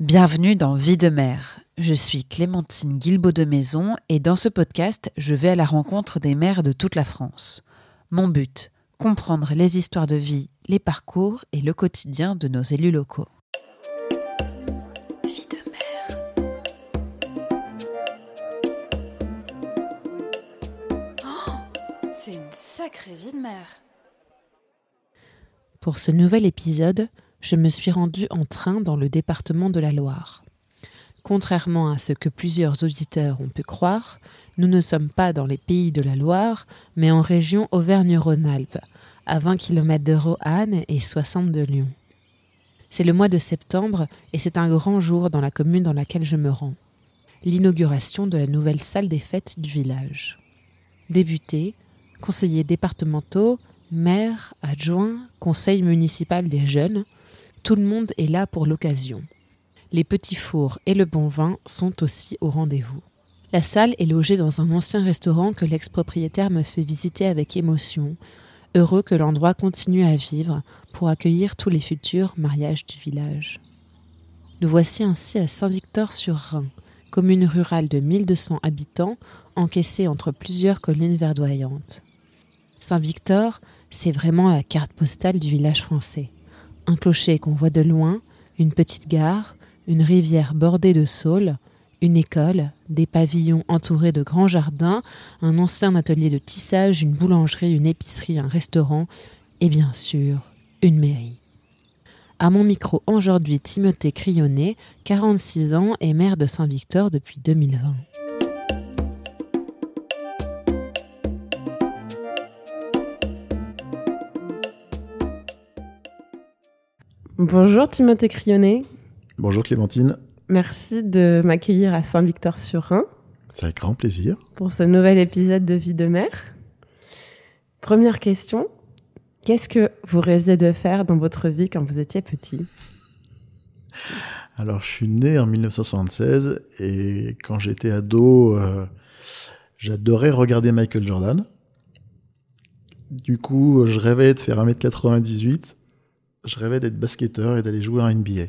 Bienvenue dans Vie de mère. Je suis Clémentine Guilbeault de Maison et dans ce podcast, je vais à la rencontre des mères de toute la France. Mon but, comprendre les histoires de vie, les parcours et le quotidien de nos élus locaux. Vie de mère. Oh, c'est une sacrée vie de mère. Pour ce nouvel épisode, je me suis rendue en train dans le département de la Loire. Contrairement à ce que plusieurs auditeurs ont pu croire, nous ne sommes pas dans les pays de la Loire, mais en région Auvergne-Rhône-Alpes, à 20 km de Roanne et 60 de Lyon. C'est le mois de septembre et c'est un grand jour dans la commune dans laquelle je me rends. L'inauguration de la nouvelle salle des fêtes du village. Débutés, conseillers départementaux, maires, adjoints, conseil municipal des jeunes, tout le monde est là pour l'occasion. Les petits fours et le bon vin sont aussi au rendez-vous. La salle est logée dans un ancien restaurant que l'ex-propriétaire me fait visiter avec émotion, heureux que l'endroit continue à vivre pour accueillir tous les futurs mariages du village. Nous voici ainsi à Saint-Victor-sur-Rhin, commune rurale de 1200 habitants encaissée entre plusieurs collines verdoyantes. Saint-Victor, c'est vraiment la carte postale du village français un clocher qu'on voit de loin, une petite gare, une rivière bordée de saules, une école, des pavillons entourés de grands jardins, un ancien atelier de tissage, une boulangerie, une épicerie, un restaurant et bien sûr une mairie. À mon micro aujourd'hui Timothée Crionnet, 46 ans et maire de Saint-Victor depuis 2020. Bonjour Timothée Crionnet. Bonjour Clémentine. Merci de m'accueillir à Saint-Victor-sur-Rhin. C'est avec grand plaisir. Pour ce nouvel épisode de Vie de mère. Première question, qu'est-ce que vous rêviez de faire dans votre vie quand vous étiez petit? Alors, je suis né en 1976 et quand j'étais ado, euh, j'adorais regarder Michael Jordan. Du coup, je rêvais de faire 1m98 je rêvais d'être basketteur et d'aller jouer en NBA.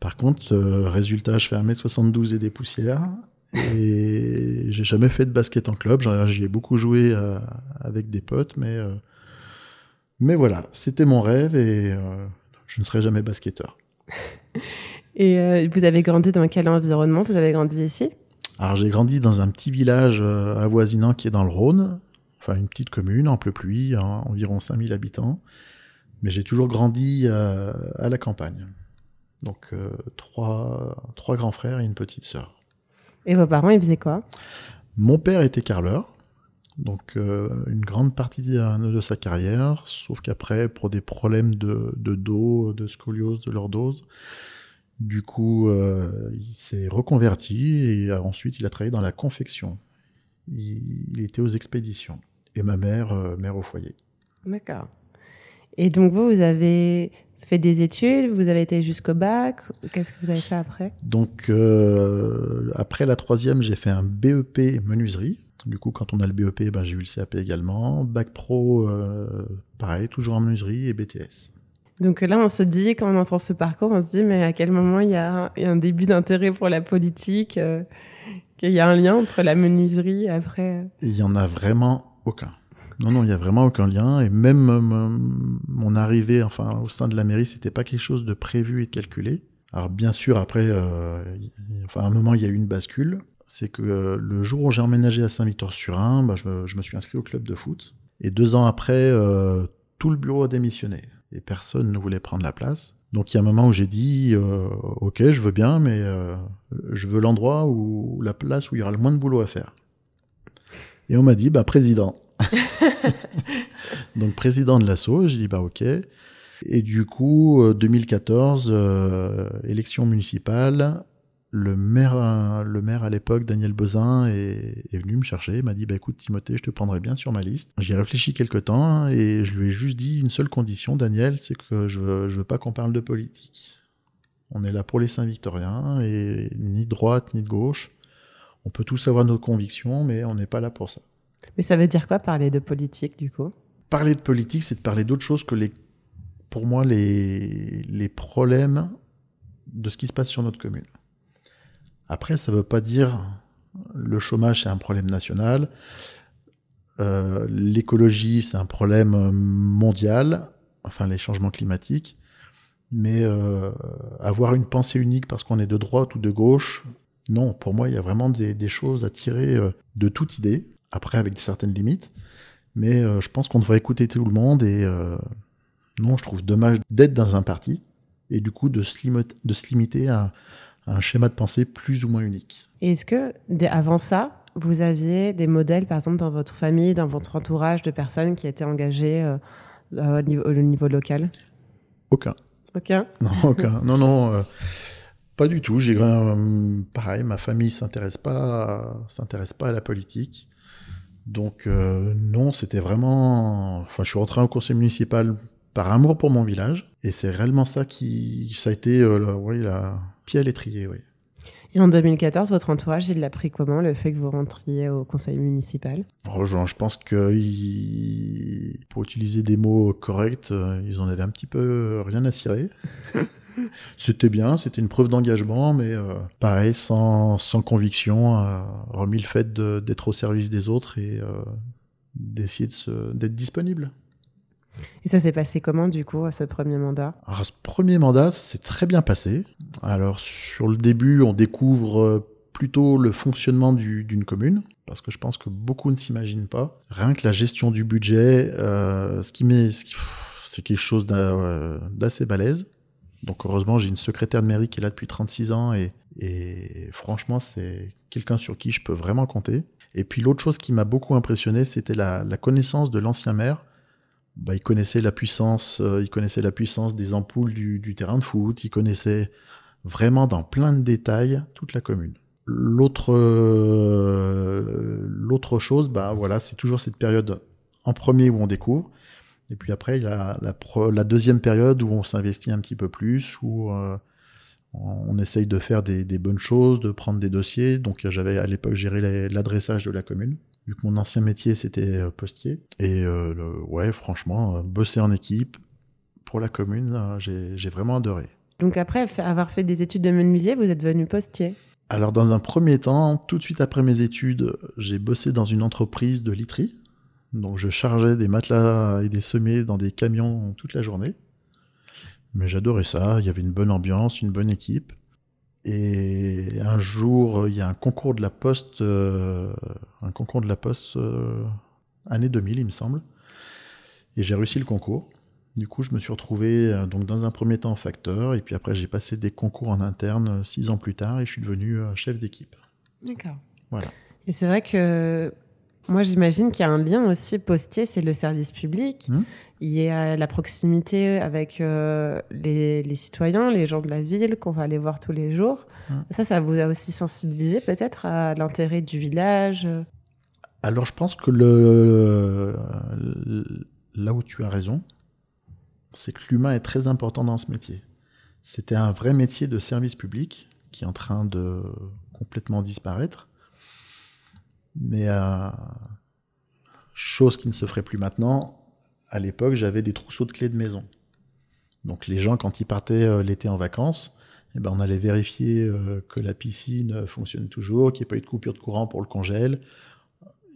Par contre, euh, résultat, je fais 1m72 et des poussières. Et j'ai jamais fait de basket en club. J'y ai beaucoup joué euh, avec des potes, mais, euh, mais voilà, c'était mon rêve et je ne serai jamais basketteur. et vous avez grandi dans quel environnement? Vous avez grandi ici? Alors j'ai grandi dans un petit village avoisinant qui est dans le Rhône, enfin une petite commune en pluie, hein, environ 5000 habitants. Mais j'ai toujours grandi euh, à la campagne. Donc euh, trois, trois grands frères et une petite sœur. Et vos parents, ils faisaient quoi? Mon père était carleur, donc euh, une grande partie de, sa carrière, sauf qu'après, pour des problèmes de, de, dos, de scoliose, de lordose, du coup, il s'est reconverti et ensuite il a travaillé dans la confection. Il, il était aux expéditions. Et ma mère, mère au foyer. D'accord. Et donc vous, vous avez fait des études, vous avez été jusqu'au bac. Qu'est-ce que vous avez fait après? Donc euh, après la troisième, j'ai fait un BEP menuiserie. Du coup, quand on a le BEP, ben, j'ai eu le CAP également. Bac pro, euh, pareil, toujours en menuiserie et BTS. Donc là, on se dit, quand on entend ce parcours, on se dit, mais à quel moment il y a, un début d'intérêt pour la politique euh, Qu'il y a un lien entre la menuiserie après? Il n'y en a vraiment aucun. Non, non, il n'y a vraiment aucun lien. Et même euh, mon arrivée enfin, au sein de la mairie, c'était pas quelque chose de prévu et de calculé. Alors bien sûr, après, euh, enfin, à un moment, il y a eu une bascule. C'est que euh, le jour où j'ai emménagé à Saint-Victor-sur-Ain, bah, je, me suis inscrit au club de foot. Et deux ans après, tout le bureau a démissionné. Et personne ne voulait prendre la place. Donc il y a un moment où j'ai dit, ok, je veux bien, mais je veux l'endroit où la place où il y aura le moins de boulot à faire. Et on m'a dit, bah président. Donc président de l'assaut, je dis bah ok. Et du coup, 2014, euh, euh, élection municipale, le maire, le maire à l'époque, Daniel Bezin, est, venu me chercher, m'a dit bah écoute Timothée, je te prendrai bien sur ma liste. J'y ai réfléchi quelque temps et je lui ai juste dit une seule condition, Daniel, c'est que je veux, veux pas qu'on parle de politique. On est là pour les Saint-Victoriens et ni de droite ni de gauche. On peut tous avoir nos convictions, mais on n'est pas là pour ça. Mais ça veut dire quoi parler de politique du coup? Parler de politique, c'est de parler d'autre chose que les, pour moi, les, les problèmes de ce qui se passe sur notre commune. Après, ça ne veut pas dire le chômage, c'est un problème national. Euh, l'écologie, c'est un problème mondial, enfin les changements climatiques. Mais euh, avoir une pensée unique parce qu'on est de droite ou de gauche, non, pour moi, il y a vraiment des, choses à tirer euh, de toute idée, après avec certaines limites. Mais je pense qu'on devrait écouter tout le monde et non, je trouve dommage d'être dans un parti et du coup de se, de se limiter à, un schéma de pensée plus ou moins unique. Est-ce que, avant ça, vous aviez des modèles, par exemple, dans votre famille, dans votre entourage, de personnes qui étaient engagées euh, au, niveau, local? Aucun. Aucun? Non, aucun. non, non, euh, pas du tout. J'ai euh, pareil, ma famille s'intéresse pas, s'intéresse pas à la politique. Donc non, c'était vraiment. Enfin, je suis rentré au conseil municipal par amour pour mon village, et c'est réellement ça qui, ça a été, oui, la pied à l'étrier, oui. Et en 2014, votre entourage, il l'a pris comment, le fait que vous rentriez au conseil municipal? Oh, Je pense que pour utiliser des mots corrects, euh, ils en avaient un petit peu rien à cirer. c'était bien, c'était une preuve d'engagement, mais euh, pareil, sans, sans conviction, euh, remis le fait d'être au service des autres et d'essayer d'être disponible. Et ça s'est passé comment du coup, ce premier mandat? Alors, ce premier mandat, c'est très bien passé. Alors sur le début, on découvre euh, plutôt le fonctionnement d'une commune, parce que je pense que beaucoup ne s'imaginent pas. Rien que la gestion du budget, euh, ce qui met, c'est quelque chose euh, d'assez balèze. Donc heureusement, j'ai une secrétaire de mairie qui est là depuis 36 ans et, franchement, c'est quelqu'un sur qui je peux vraiment compter. Et puis l'autre chose qui m'a beaucoup impressionné, c'était la, la connaissance de l'ancien maire bah, il connaissait la puissance, euh, il connaissait la puissance des ampoules du, terrain de foot, il connaissait vraiment dans plein de détails toute la commune. L'autre euh, l'autre chose, bah voilà, c'est toujours cette période en premier où on découvre, et puis après il y a la, la, deuxième période où on s'investit un petit peu plus, où euh, on essaye de faire des, des, bonnes choses, de prendre des dossiers. Donc j'avais à l'époque géré l'adressage de la commune vu que mon ancien métier c'était euh, postier. Et euh, ouais, franchement, bosser en équipe pour la commune, j'ai vraiment adoré. Donc après avoir fait des études de menuisier, vous êtes devenu postier Alors dans un premier temps, tout de suite après mes études, j'ai bossé dans une entreprise de literie. Donc je chargeais des matelas et des semets dans des camions toute la journée. Mais j'adorais ça, il y avait une bonne ambiance, une bonne équipe. Et un jour, il y a un concours de la Poste, euh, un concours de la Poste, euh, année 2000, il me semble. Et j'ai réussi le concours. Du coup, je me suis retrouvé euh, donc dans un premier temps facteur, et puis après, j'ai passé des concours en interne six ans plus tard, et je suis devenu chef d'équipe. D'accord. Voilà. Et c'est vrai que moi, j'imagine qu'il y a un lien aussi postier, c'est le service public. Hum. Il y a la proximité avec euh, les, citoyens, les gens de la ville qu'on va aller voir tous les jours. Hum. Ça, ça vous a aussi sensibilisé peut-être à l'intérêt du village? Alors, je pense que le, là où tu as raison, c'est que l'humain est très important dans ce métier. C'était un vrai métier de service public qui est en train de complètement disparaître. Mais euh, chose qui ne se ferait plus maintenant, à l'époque, j'avais des trousseaux de clés de maison. Donc les gens, quand ils partaient euh, l'été en vacances, eh ben, on allait vérifier euh, que la piscine fonctionne toujours, qu'il n'y ait pas eu de coupure de courant pour le congèle.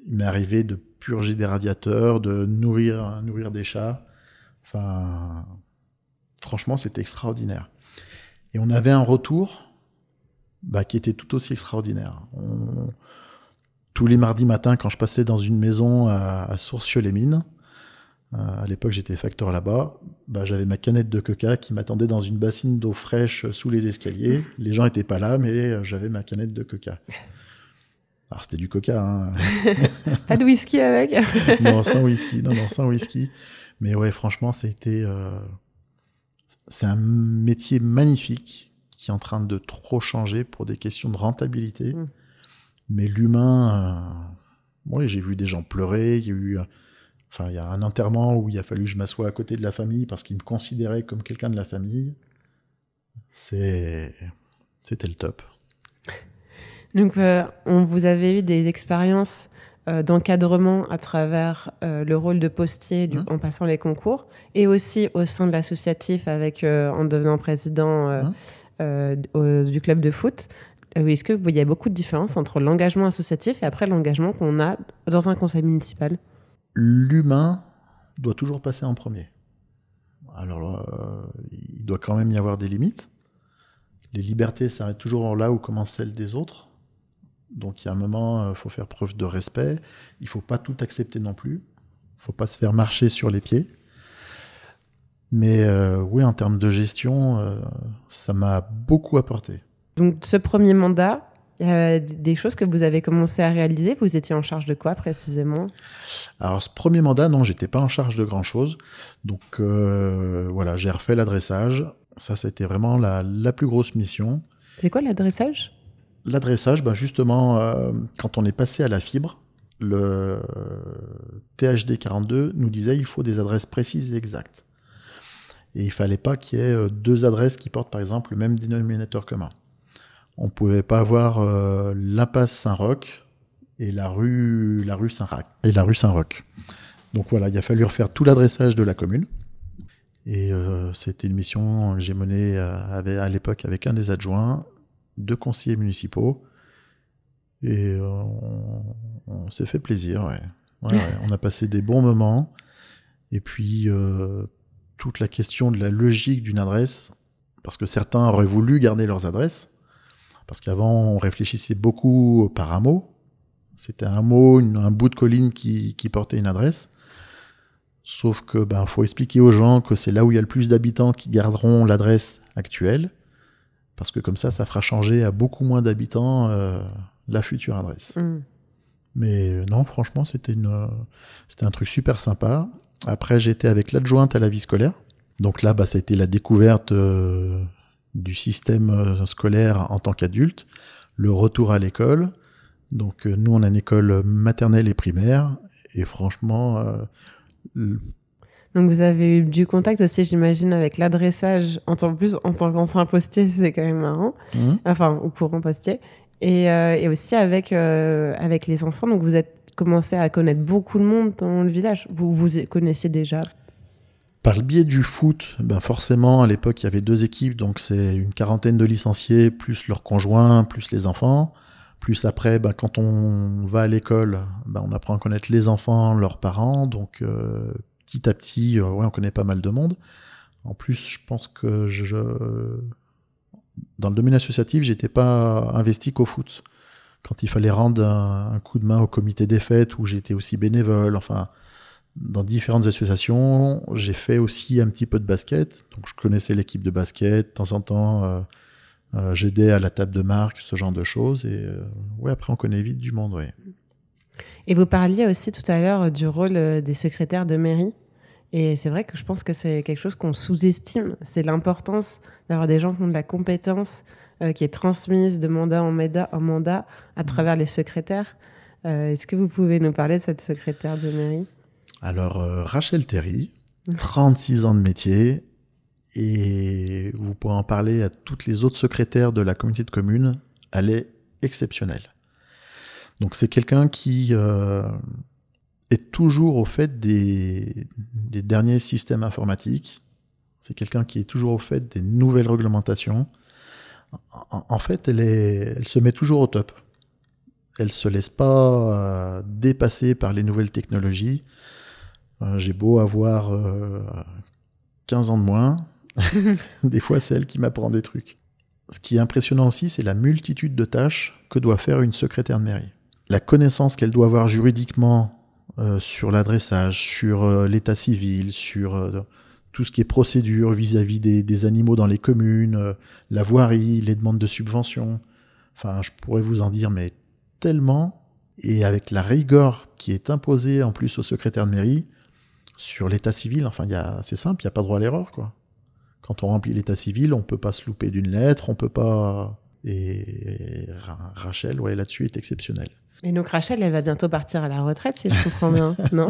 Il m'est arrivé de purger des radiateurs, de nourrir, nourrir des chats. Enfin, franchement, c'était extraordinaire. Et on avait un retour bah, qui était tout aussi extraordinaire. Tous les mardis matins, quand je passais dans une maison à, à Sourcieux-les-Mines, euh, à l'époque j'étais facteur là-bas, bah, j'avais ma canette de coca qui m'attendait dans une bassine d'eau fraîche sous les escaliers. Les gens n'étaient pas là, mais euh, j'avais ma canette de coca. Alors c'était du coca. Hein. pas de whisky avec Non, sans whisky. Non, non, sans whisky. Mais ouais, franchement, c'était. Euh... C'est un métier magnifique qui est en train de trop changer pour des questions de rentabilité. Mm. Mais l'humain, euh, oui, j'ai vu des gens pleurer, il y a eu, enfin, il y a un enterrement où il a fallu que je m'assoie à côté de la famille parce qu'ils me considéraient comme quelqu'un de la famille. C'est, c'était le top. Donc, euh, on, vous avez eu des expériences euh, d'encadrement à travers le rôle de postier du, mmh. en passant les concours et aussi au sein de l'associatif avec en devenant président mmh. du club de foot. Est-ce que vous voyez beaucoup de différence entre l'engagement associatif et après l'engagement qu'on a dans un conseil municipal? L'humain doit toujours passer en premier. Alors, il doit quand même y avoir des limites. Les libertés s'arrêtent toujours là où commencent celles des autres. Donc il y a un moment, il faut faire preuve de respect. Il faut pas tout accepter non plus. Il faut pas se faire marcher sur les pieds. Mais euh, oui, en termes de gestion, euh, ça m'a beaucoup apporté. Donc ce premier mandat, il y a des choses que vous avez commencé à réaliser. Vous étiez en charge de quoi précisément? Alors ce premier mandat, non, j'étais pas en charge de grand chose. Donc euh, voilà, j'ai refait l'adressage. Ça, c'était vraiment la, la, plus grosse mission. C'est quoi l'adressage? L'adressage, ben justement, quand on est passé à la fibre, le THD 42 nous disait il faut des adresses précises et exactes. Et il fallait pas qu'il y ait euh, deux adresses qui portent par exemple le même dénominateur commun. On pouvait pas avoir euh, l'impasse Saint-Roch et la rue, la rue Saint-Roch. Et la rue Saint-Roch. Donc voilà, il a fallu refaire tout l'adressage de la commune. Et euh, c'était une mission que j'ai menée à l'époque avec un des adjoints, deux conseillers municipaux. Et on, s'est fait plaisir, ouais. on a passé des bons moments. Et puis, toute la question de la logique d'une adresse, parce que certains auraient voulu garder leurs adresses, parce qu'avant on réfléchissait beaucoup par un mot. C'était un mot, un bout de colline qui, portait une adresse. Sauf que ben faut expliquer aux gens que c'est là où il y a le plus d'habitants qui garderont l'adresse actuelle, parce que comme ça, ça fera changer à beaucoup moins d'habitants euh, la future adresse. Mm. Mais euh, non, franchement, c'était une, euh, c'était un truc super sympa. Après, j'étais avec l'adjointe à la vie scolaire. Donc là, bah, ça a été la découverte euh, du système euh, scolaire en tant qu'adulte, le retour à l'école. Donc euh, nous, on a une école maternelle et primaire. Et franchement... donc vous avez eu du contact aussi, j'imagine, avec l'adressage. En tant plus, en tant qu'ancien postier, c'est quand même marrant. Mmh. Enfin, au courant postier. Et, et aussi avec, avec les enfants. Donc vous êtes commencé à connaître beaucoup de monde dans le village. Vous vous connaissiez déjà par le biais du foot, ben forcément, à l'époque, il y avait deux équipes, donc c'est une quarantaine de licenciés, plus leurs conjoints, plus les enfants. Plus après, ben, quand on va à l'école, ben, on apprend à connaître les enfants, leurs parents, donc euh, petit à petit, euh, ouais, on connaît pas mal de monde. En plus, je pense que je, dans le domaine associatif, j'étais pas investi qu'au foot quand il fallait rendre un, coup de main au comité des fêtes où j'étais aussi bénévole, enfin dans différentes associations, j'ai fait aussi un petit peu de basket, donc je connaissais l'équipe de basket, de temps en temps euh, euh, j'aidais à la table de marque, ce genre de choses, et euh, après on connaît vite du monde, ouais. Et vous parliez aussi tout à l'heure du rôle des secrétaires de mairie. Et c'est vrai que je pense que c'est quelque chose qu'on sous-estime. C'est l'importance d'avoir des gens qui ont de la compétence, euh, qui est transmise de mandat en mandat, à travers les secrétaires. Euh, est-ce que vous pouvez nous parler de cette secrétaire de mairie? Alors, euh, Rachel Terry, 36 ans de métier, et vous pourrez en parler à toutes les autres secrétaires de la communauté de communes. Elle est exceptionnelle. Donc, c'est quelqu'un qui est toujours au fait des, derniers systèmes informatiques. C'est quelqu'un qui est toujours au fait des nouvelles réglementations en, fait, elle, se met toujours au top. Elle se laisse pas euh, dépasser par les nouvelles technologies. Euh, j'ai beau avoir 15 euh, ans de moins, des fois c'est elle qui m'apprend des trucs. Ce qui est impressionnant aussi, c'est la multitude de tâches que doit faire une secrétaire de mairie. La connaissance qu'elle doit avoir juridiquement sur l'adressage, sur l'état civil, sur tout ce qui est procédure vis-à-vis des, animaux dans les communes, euh, la voirie, les demandes de subventions. Enfin, je pourrais vous en dire, mais tellement, et avec la rigueur qui est imposée en plus au secrétaire de mairie sur l'état civil, enfin, c'est simple, il n'y a pas droit à l'erreur, quoi. Quand on remplit l'état civil, on peut pas se louper d'une lettre, on peut pas. Et Rachel, ouais, là-dessus est exceptionnelle. Et donc Rachel, elle va bientôt partir à la retraite, si je comprends bien, non?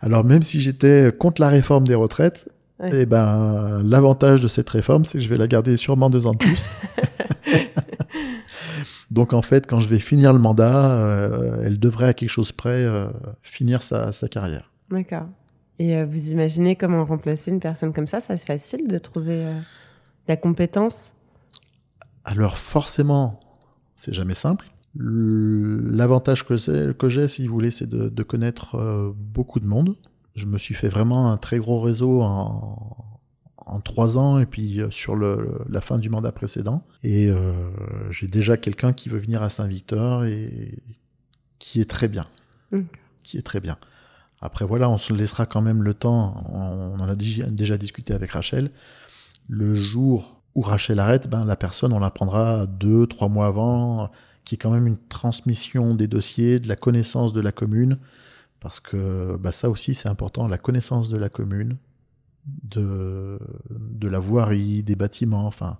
Alors même si j'étais contre la réforme des retraites, eh ben l'avantage de cette réforme, c'est que je vais la garder sûrement deux ans de plus. donc en fait, quand je vais finir le mandat, euh, elle devrait à quelque chose près euh, finir sa, carrière. D'accord. Et euh, vous imaginez comment remplacer une personne comme ça? Ça c'est facile de trouver La compétence? Alors forcément, c'est jamais simple. L'avantage que, que j'ai, si vous voulez, c'est de, connaître euh, beaucoup de monde. Je me suis fait vraiment un très gros réseau en, en trois ans et puis euh, sur le, la fin du mandat précédent. Et euh, j'ai déjà quelqu'un qui veut venir à Saint-Victor et qui est très bien. Qui est très bien. Après voilà, on se laissera quand même le temps. On, en a déjà discuté avec Rachel. Le jour où Rachel arrête, ben la personne on la prendra deux, trois mois avant, qui est quand même une transmission des dossiers, de la connaissance de la commune, parce que bah, ça aussi c'est important, la connaissance de la commune, de, de la voirie, des bâtiments, enfin,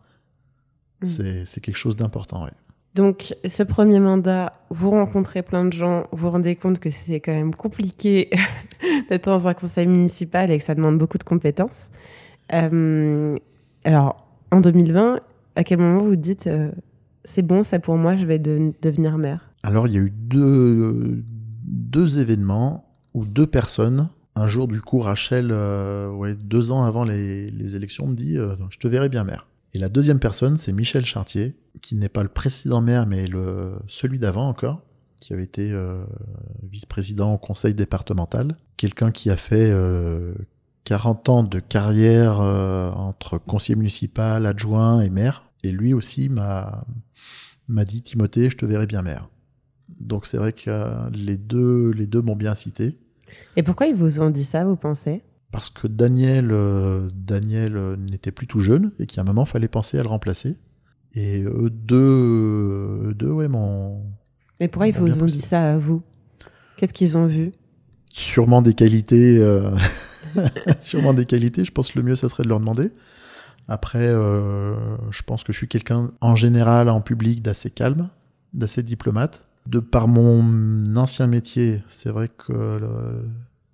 mm. c'est quelque chose d'important. Ouais. Donc, ce premier mandat, vous rencontrez plein de gens, vous vous rendez compte que c'est quand même compliqué d'être dans un conseil municipal et que ça demande beaucoup de compétences. Euh, alors, en 2020, à quel moment vous dites euh, c'est bon, c'est pour moi, je vais devenir maire? Alors, il y a eu deux, deux événements où deux personnes un jour, du coup, Rachel, euh, ouais, deux ans avant les, élections, me dit Je te verrai bien maire. Et la deuxième personne, c'est Michel Chartier, qui n'est pas le précédent maire, mais celui d'avant encore, qui avait été euh, vice-président au conseil départemental. Quelqu'un qui a fait 40 ans de carrière entre conseiller municipal, adjoint et maire. Et lui aussi m'a dit Timothée, je te verrai bien maire. Donc c'est vrai que les deux, les deux m'ont bien cité. Et pourquoi ils vous ont dit ça, vous pensez? Parce que Daniel, euh, Daniel euh, n'était plus tout jeune et qu'à un moment, il fallait penser à le remplacer. Et eux deux, deux ouais, mon. Mais pourquoi ils vous ont dit ça à vous? Qu'est-ce qu'ils ont vu? Sûrement des qualités. Euh, sûrement des qualités. Je pense que le mieux, ça serait de leur demander. Après, je pense que je suis quelqu'un, en général, en public, d'assez calme, d'assez diplomate de par mon ancien métier, c'est vrai que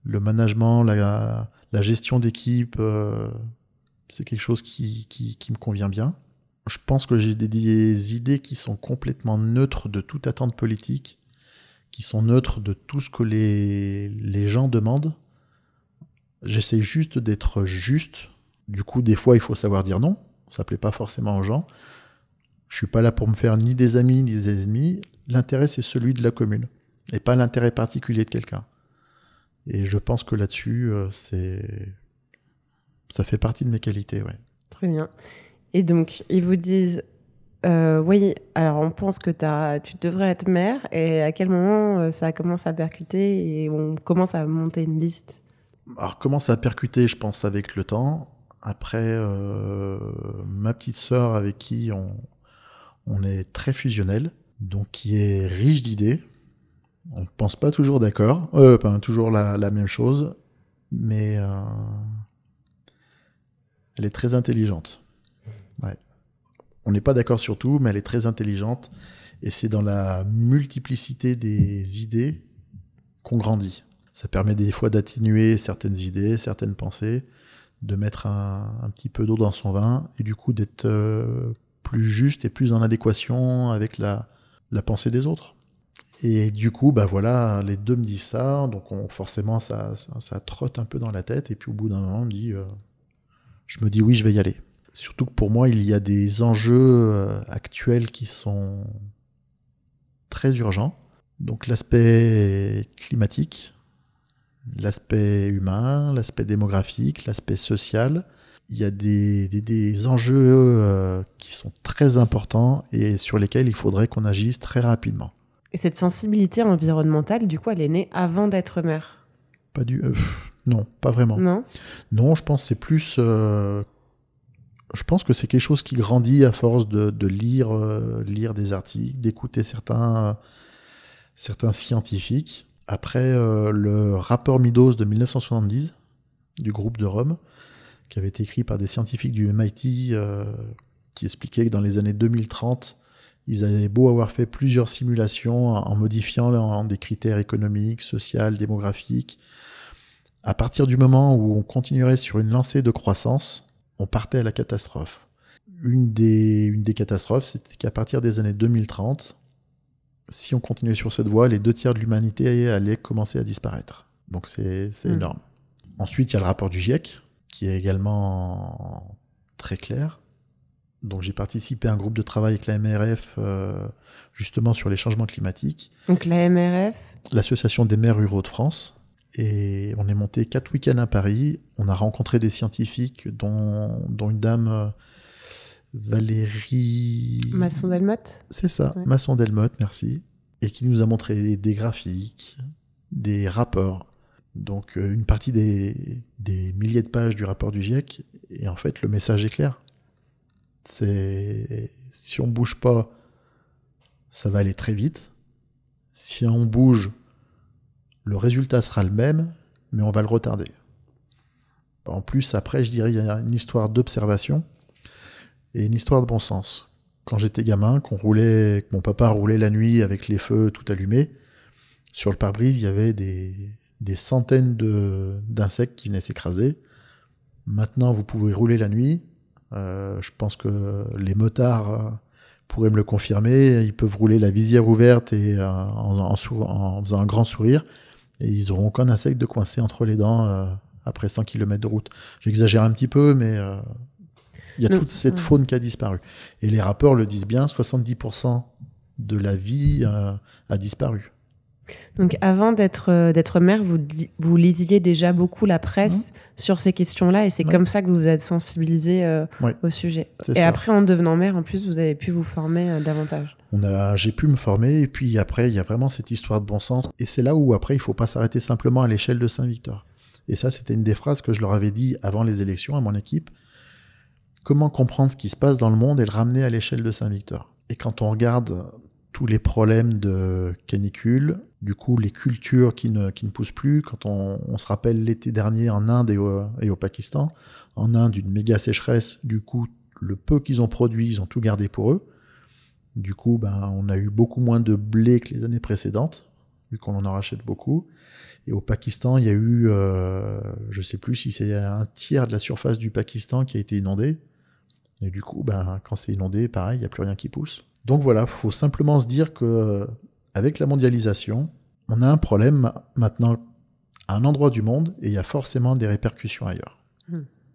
le, management, la, gestion d'équipe, euh, c'est quelque chose qui, me convient bien. Je pense que j'ai des, idées qui sont complètement neutres de toute attente politique, qui sont neutres de tout ce que les, les gens demandent. J'essaie juste d'être juste. Du coup, des fois, il faut savoir dire non. Ça plaît pas forcément aux gens. Je suis pas là pour me faire ni des amis ni des ennemis l'intérêt, c'est celui de la commune, et pas l'intérêt particulier de quelqu'un. Et je pense que là-dessus, euh, c'est ça fait partie de mes qualités, ouais. Très bien. Et donc, ils vous disent, euh, oui, alors on pense que as, tu devrais être maire, et à quel moment euh, ça commence à percuter et on commence à monter une liste? Alors, commence à percuter, je pense, avec le temps. Après, ma petite sœur, avec qui on, on est très fusionnel, donc qui est riche d'idées. On ne pense pas toujours d'accord, euh, toujours la, même chose, mais euh, elle est très intelligente. On n'est pas d'accord sur tout, mais elle est très intelligente, et c'est dans la multiplicité des idées qu'on grandit. Ça permet des fois d'atténuer certaines idées, certaines pensées, de mettre un, petit peu d'eau dans son vin, et du coup d'être euh, plus juste et plus en adéquation avec la pensée des autres. Et du coup, bah voilà, les deux me disent ça, donc on, forcément ça, ça, trotte un peu dans la tête, et puis au bout d'un moment, on me dit, euh, je me dis oui, je vais y aller. Surtout que pour moi, il y a des enjeux euh, actuels qui sont très urgents. Donc l'aspect climatique, l'aspect humain, l'aspect démographique, l'aspect social, il y a des, des, enjeux euh, qui sont très importants et sur lesquels il faudrait qu'on agisse très rapidement. Et cette sensibilité environnementale, du coup, elle est née avant d'être maire Pas du. Euh, non, pas vraiment. Non? Non, je pense que c'est plus. Euh, je pense que c'est quelque chose qui grandit à force de, de lire, lire des articles, d'écouter certains, certains scientifiques. Après le rapport Midos de 1970 du groupe de Rome, qui avait été écrit par des scientifiques du MIT euh, qui expliquaient que dans les années 2030, ils avaient beau avoir fait plusieurs simulations en modifiant des critères économiques, sociaux, démographiques. À partir du moment où on continuerait sur une lancée de croissance, on partait à la catastrophe. Une des, une des catastrophes, c'était qu'à partir des années 2030, si on continuait sur cette voie, les deux tiers de l'humanité allaient commencer à disparaître. Donc c'est mmh. énorme. Ensuite, il y a le rapport du GIEC, qui est également très clair. Donc j'ai participé à un groupe de travail avec la MRF euh, justement sur les changements climatiques. Donc la MRF L'Association des maires ruraux de France. Et on est monté quatre week-ends à Paris. On a rencontré des scientifiques, dont, dont une dame, euh, Valérie. Masson Delmotte C'est ça, Ouais. Masson Delmotte, merci. Et qui nous a montré des graphiques, des rapports. Donc euh, une partie des, des milliers de pages du rapport du GIEC. Et en fait, le message est clair. C'est si on bouge pas, ça va aller très vite. Si on bouge, le résultat sera le même, mais on va le retarder. En plus, après, je dirais, il y a une histoire d'observation et une histoire de bon sens. Quand j'étais gamin, qu'on roulait, que mon papa roulait la nuit avec les feux tout allumés, sur le pare-brise, il y avait des, centaines d'insectes qui venaient s'écraser. Maintenant, vous pouvez rouler la nuit. Euh, je pense que les motards euh, pourraient me le confirmer. Ils peuvent rouler la visière ouverte et euh, en, en sou- en faisant un grand sourire. Et ils auront aucun insecte de coincé entre les dents euh, après 100 km de route. J'exagère un petit peu, mais euh, il y a toute cette faune qui a disparu. Et les rappeurs le disent bien, 70% de la vie euh, a disparu. Donc avant d'être euh, d'être maire, vous, lisiez déjà beaucoup la presse sur ces questions-là et c'est Ouais. comme ça que vous vous êtes sensibilisé euh, Ouais. au sujet. Et ça. après, en devenant maire, en plus, vous avez pu vous former euh, davantage. On a, j'ai pu me former, et puis après, il y a vraiment cette histoire de bon sens. Et c'est là où, après, il faut pas s'arrêter simplement à l'échelle de Saint-Victor. Et ça, c'était une des phrases que je leur avais dit avant les élections à mon équipe. Comment comprendre ce qui se passe dans le monde et le ramener à l'échelle de Saint-Victor? Et quand on regarde tous les problèmes de canicule, du coup, les cultures qui ne, qui ne poussent plus, quand on, se rappelle l'été dernier en Inde et au, Pakistan, en Inde, une méga sécheresse, du coup, le peu qu'ils ont produit, ils ont tout gardé pour eux. Du coup, ben, on a eu beaucoup moins de blé que les années précédentes, vu qu'on en en rachète beaucoup. Et au Pakistan, il y a eu, euh, je sais plus si c'est un tiers de la surface du Pakistan qui a été inondée. Et du coup, ben, quand c'est inondé, pareil, il n'y a plus rien qui pousse. Donc voilà, faut simplement se dire que euh, avec la mondialisation, on a un problème maintenant à un endroit du monde et il y a forcément des répercussions ailleurs.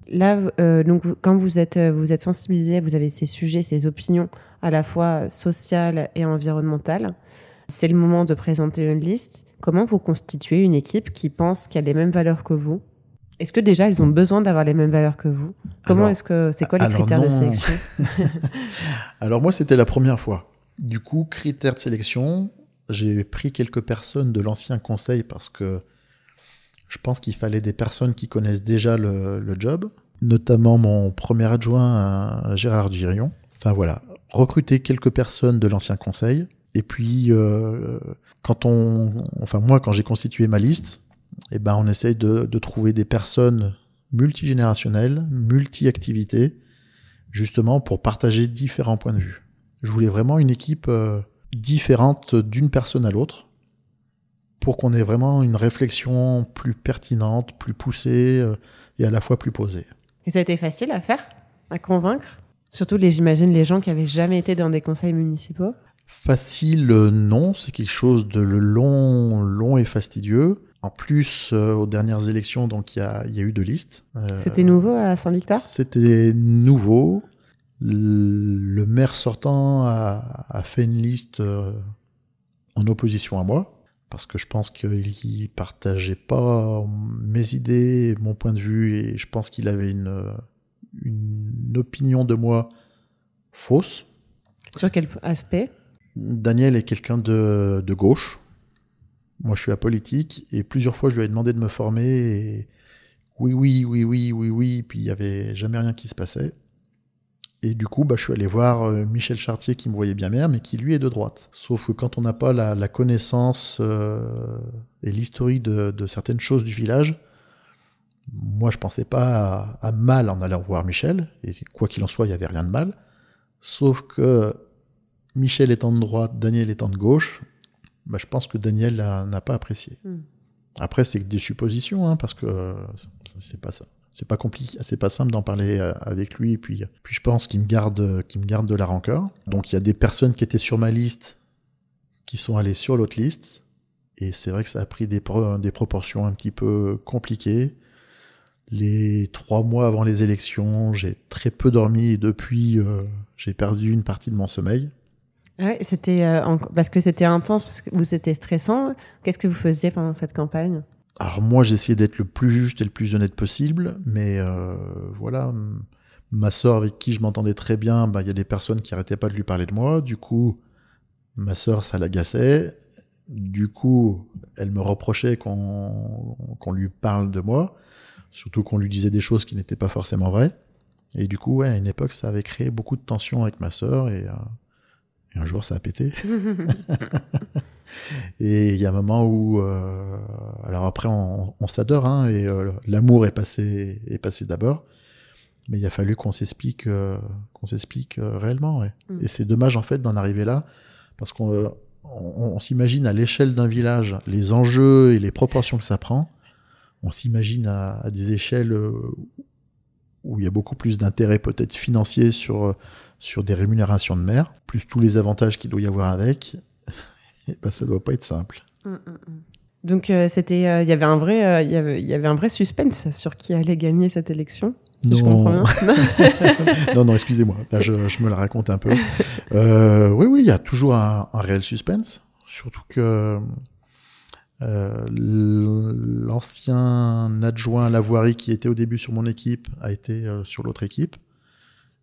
Là, euh, donc, quand vous êtes, euh, vous êtes sensibilisé, vous avez ces sujets, ces opinions à la fois sociales et environnementales. C'est le moment de présenter une liste. Comment vous constituez une équipe qui pense qu'il y a les mêmes valeurs que vous? Est-ce que déjà ils ont besoin d'avoir les mêmes valeurs que vous? Comment est-ce que c'est quoi les critères de sélection? Alors moi, c'était la première fois. Du coup, critères de sélection, j'ai pris quelques personnes de l'ancien conseil parce que je pense qu'il fallait des personnes qui connaissent déjà le, le job, notamment mon premier adjoint, euh, Gérard Durion. Enfin voilà, recruter quelques personnes de l'ancien conseil. Et puis, euh, quand on, enfin moi, quand j'ai constitué ma liste, eh ben, on essaye de, de trouver des personnes multigénérationnelles, multi-activités, justement pour partager différents points de vue. Je voulais vraiment une équipe euh, différente d'une personne à l'autre pour qu'on ait vraiment une réflexion plus pertinente, plus poussée euh, et à la fois plus posée. Et ça a été facile à faire, à convaincre? Surtout, les, j'imagine, les gens qui avaient jamais été dans des conseils municipaux? Facile, non, c'est quelque chose de long, long et fastidieux. En plus, euh, aux dernières élections, donc il y a, il y a eu deux listes. Euh, C'était nouveau à Saint-Victor? C'était nouveau. Le maire sortant a, a fait une liste euh, en opposition à moi, parce que je pense qu'il partageait pas mes idées, mon point de vue, et je pense qu'il avait une, une opinion de moi fausse. Sur quel aspect? Daniel est quelqu'un de, de gauche. Moi, je suis apolitique, et plusieurs fois, je lui ai demandé de me former, et oui, oui, oui, oui, oui, oui, puis il n'y avait jamais rien qui se passait. Et du coup, bah, je suis allé voir euh, Michel Chartier qui me voyait bien maire, mais qui lui est de droite. Sauf que quand on n'a pas la, connaissance euh, et l'historique de, certaines choses du village, moi je pensais pas à, à mal en allant voir Michel, et quoi qu'il en soit, il n'y avait rien de mal. Sauf que Michel étant de droite, Daniel étant de gauche, bah, je pense que Daniel n'a pas apprécié. Hmm. Après, c'est que des suppositions, hein, parce que euh, c'est pas ça. C'est pas compliqué, c'est pas simple d'en parler euh, avec lui. Puis, puis je pense qu'il me garde, qu'il me garde de la rancœur. Donc il y a des personnes qui étaient sur ma liste qui sont allées sur l'autre liste. Et c'est vrai que ça a pris des, pro- des proportions un petit peu compliquées. Les trois mois avant les élections, j'ai très peu dormi et depuis, euh, j'ai perdu une partie de mon sommeil. Ah ouais, c'était euh, parce que c'était intense, parce que vous étiez stressant. Qu'est-ce que vous faisiez pendant cette campagne? Alors moi, j'essayais d'être le plus juste et le plus honnête possible, mais euh, voilà, ma sœur avec qui je m'entendais très bien, bah, il y a des personnes qui arrêtaient pas de lui parler de moi. Du coup, ma sœur, ça l'agaçait. Du coup, elle me reprochait qu'on lui parle de moi, surtout qu'on lui disait des choses qui n'étaient pas forcément vraies. Et du coup, à une époque, ça avait créé beaucoup de tensions avec ma sœur et, euh, un jour, ça a pété. et il y a un moment où, euh, alors après, on, s'adore hein, et euh, l'amour est passé, est passé d'abord. Mais il a fallu qu'on s'explique, qu'on s'explique réellement. Ouais. Mm. Et c'est dommage en fait d'en arriver là, parce qu'on on, s'imagine à l'échelle d'un village les enjeux et les proportions que ça prend. On s'imagine à, des échelles euh, où il y a beaucoup plus d'intérêt peut-être financier sur, euh, sur des rémunérations de mer, plus tous les avantages qu'il doit y avoir avec. et ben, ça doit pas être simple. Mmh, mmh, mmh. Donc euh, c'était, il y avait un vrai, il y avait, y avait un vrai suspense sur qui allait gagner cette élection. Non. non, non, excusez-moi. Là, je, me la raconte un peu. Euh, oui, oui, il y a toujours un, réel suspense. Surtout que euh, l'ancien adjoint à la voirie qui était au début sur mon équipe a été euh, sur l'autre équipe.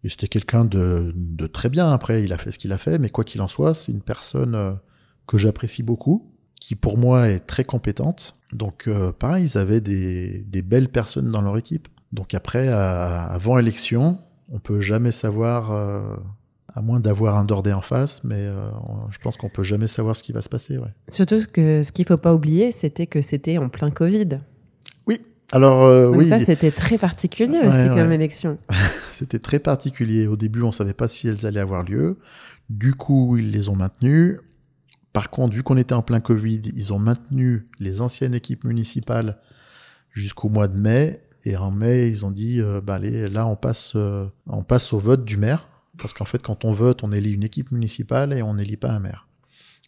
Et c'était quelqu'un de, de, très bien. Après, il a fait ce qu'il a fait. Mais quoi qu'il en soit, c'est une personne que j'apprécie beaucoup, qui pour moi est très compétente. Donc, pareil, ils avaient des, des belles personnes dans leur équipe. Donc après, avant élection, on peut jamais savoir, euh, à moins d'avoir un Dordé en face, mais euh, je pense qu'on peut jamais savoir ce qui va se passer. Ouais. Surtout que ce qu'il faut pas oublier, c'était que c'était en plein Covid. Oui. Alors euh, oui. Ça, c'était très particulier aussi comme élection. c'était très particulier. Au début, on savait pas si elles allaient avoir lieu. Du coup, ils les ont maintenues. Par contre, vu qu'on était en plein Covid, ils ont maintenu les anciennes équipes municipales jusqu'au mois de mai et en mai, ils ont dit, euh, bah allez, là, on passe, euh, on passe au vote du maire. Parce qu'en fait, quand on vote, on élit une équipe municipale et on n'élit pas un maire.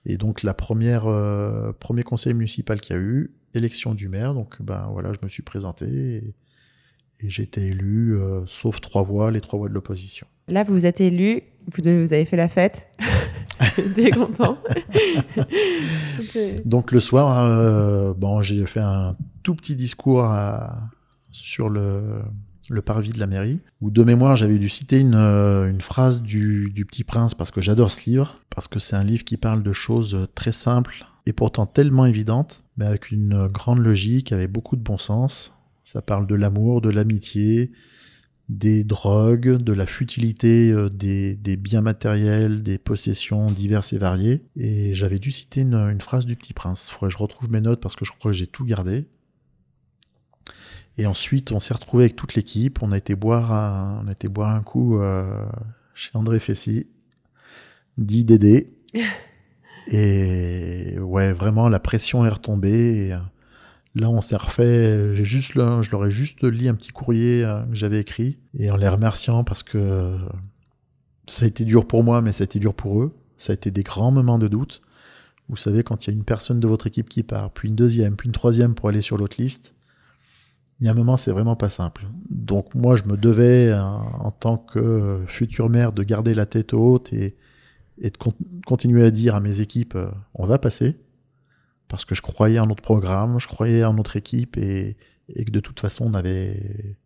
Et donc, la première, euh, premier conseil municipal qu'il y a eu, élection du maire. Donc, ben voilà, je me suis présenté j'ai été élu, sauf trois voix, les trois voix de l'opposition. Là, vous êtes élu, vous, avez fait la fête. J'étais content. Donc, le soir, bon, j'ai fait un tout petit discours à, sur le, le parvis de la mairie, où de mémoire j'avais dû citer une, euh, une phrase du, du, Petit Prince parce que j'adore ce livre, parce que c'est un livre qui parle de choses très simples et pourtant tellement évidentes, mais avec une grande logique, avec beaucoup de bon sens. Ça parle de l'amour, de l'amitié, des drogues, de la futilité euh, des, des, biens matériels, des possessions diverses et variées. Et j'avais dû citer une, une phrase du Petit Prince. Faudrait que je retrouve mes notes parce que je crois que j'ai tout gardé. Et ensuite, on s'est retrouvé avec toute l'équipe. On a été boire un, on a été boire un coup euh, chez André Fessy, dit Dédé. et ouais, vraiment, la pression est retombée. Et, euh, là, on s'est refait. J'ai juste, je leur ai juste lu un petit courrier euh, que j'avais écrit et en les remerciant parce que ça a été dur pour moi, mais ça a été dur pour eux. Ça a été des grands moments de doute. Vous savez, quand il y a une personne de votre équipe qui part, puis une deuxième, puis une troisième pour aller sur l'autre liste, il y a un moment, c'est vraiment pas simple. Donc moi, je me devais, euh, en tant que futur maire, de garder la tête haute et, de continuer à dire à mes équipes, euh, on va passer, parce que je croyais en notre programme, je croyais en notre équipe et, que de toute façon, on n'avait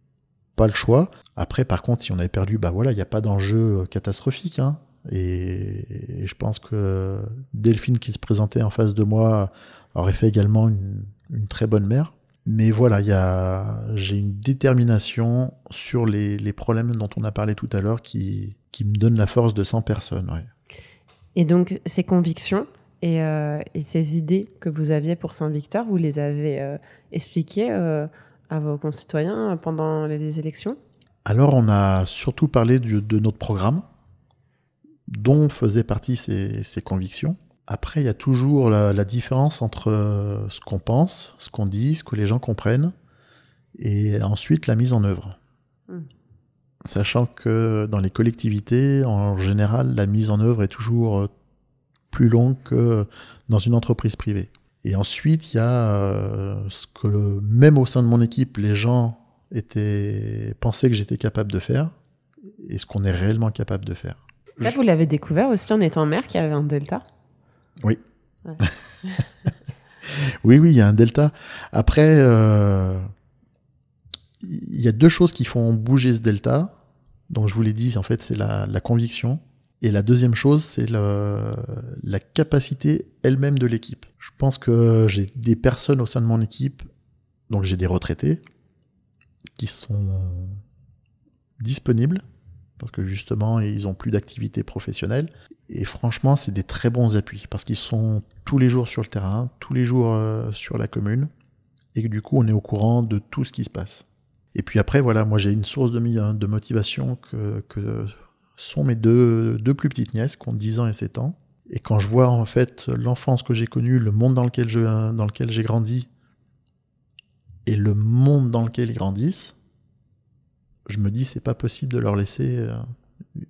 pas le choix. Après, par contre, si on avait perdu, bah voilà, il n'y a pas d'enjeu catastrophique. Hein. Et, je pense que Delphine qui se présentait en face de moi aurait fait également une très bonne mère. Mais voilà, j'ai une détermination sur les, problèmes dont on a parlé tout à l'heure qui, qui me donne la force de 100 personnes. Et donc, ces convictions et, euh, et, ces idées que vous aviez pour Saint-Victor, vous les avez euh, expliquées euh, à vos concitoyens pendant les élections? Alors, on a surtout parlé de, de notre programme, dont faisaient partie ces, ces convictions. Après, il y a toujours la, différence entre ce qu'on pense, ce qu'on dit, ce que les gens comprennent, et ensuite la mise en œuvre. Hmm. Sachant que dans les collectivités, en général, la mise en œuvre est toujours plus longue que dans une entreprise privée. Et ensuite, il y a euh, ce que, même au sein de mon équipe, les gens était pensait que j'étais capable de faire et ce qu'on est réellement capable de faire. Ça, vous l'avez découvert aussi en étant mère qu'il y avait un delta? Oui. oui, oui, il y a un delta. Après, euh, il y a deux choses qui font bouger ce delta. Donc, je vous l'ai dit, en fait, c'est la, conviction. Et la deuxième chose, c'est la capacité elle-même de l'équipe. Je pense que j'ai des personnes au sein de mon équipe, donc j'ai des retraités, qui sont disponibles, parce que justement, ils ont plus d'activité professionnelle. Et franchement, c'est des très bons appuis, parce qu'ils sont tous les jours sur le terrain, tous les jours euh, sur la commune, et que du coup, on est au courant de tout ce qui se passe. Et puis après, voilà, moi j'ai une source de, de motivation que, sont mes deux, deux plus petites nièces, qui ont 10 ans et 7 ans. Et quand je vois en fait l'enfance que j'ai connue, le monde dans lequel, je, dans lequel j'ai grandi, et le monde dans lequel ils grandissent, je me dis c'est pas possible de leur laisser euh,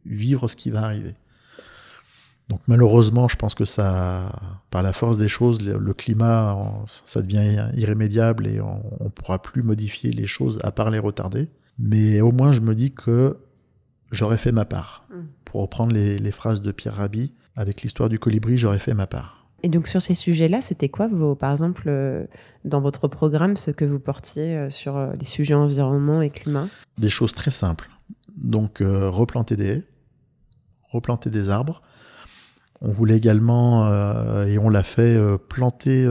vivre ce qui va arriver. Donc malheureusement, je pense que ça, par la force des choses, le, climat, ça devient irrémédiable et on, ne pourra plus modifier les choses à part les retarder. Mais au moins, je me dis que j'aurais fait ma part. Mm. Pour reprendre les, les phrases de Pierre Rabhi, avec l'histoire du colibri, j'aurais fait ma part. Et donc sur ces sujets-là, c'était quoi, vos, par exemple, euh, dans votre programme, ce que vous portiez euh, sur euh, les sujets environnement et climat? Des choses très simples. Donc replanter des haies, replanter des arbres. On voulait également, et on l'a fait, planter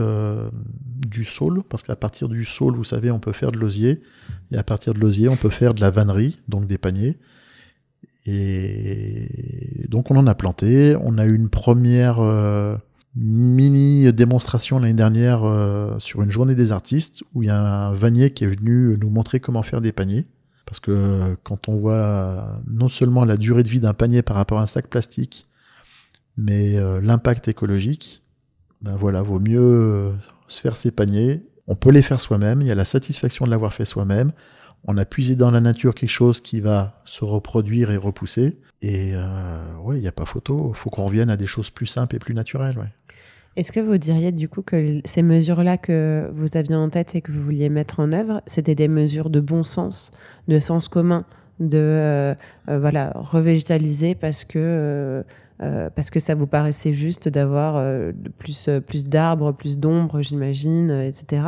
du saule, parce qu'à partir du saule, vous savez, on peut faire de l'osier, et à partir de l'osier, on peut faire de la vannerie, donc des paniers. Et donc on en a planté. On a eu une première mini démonstration l'année dernière euh, sur une journée des artistes où il y a un vanier qui est venu nous montrer comment faire des paniers. Parce que quand on voit non seulement la durée de vie d'un panier par rapport à un sac plastique, mais euh, l'impact écologique, ben voilà, vaut mieux euh, se faire ses paniers. On peut les faire soi-même, il y a la satisfaction de l'avoir fait soi-même. On a puisé dans la nature quelque chose qui va se reproduire et repousser. Et ouais, il n'y a pas photo. Il faut qu'on revienne à des choses plus simples et plus naturelles. Ouais. Est-ce que vous diriez du coup que ces mesures-là que vous aviez en tête et que vous vouliez mettre en œuvre, c'était des mesures de bon sens, de sens commun, de euh, euh, voilà revégétaliser parce que euh, parce que ça vous paraissait juste d'avoir plus plus d'arbres, plus d'ombre, j'imagine, etc.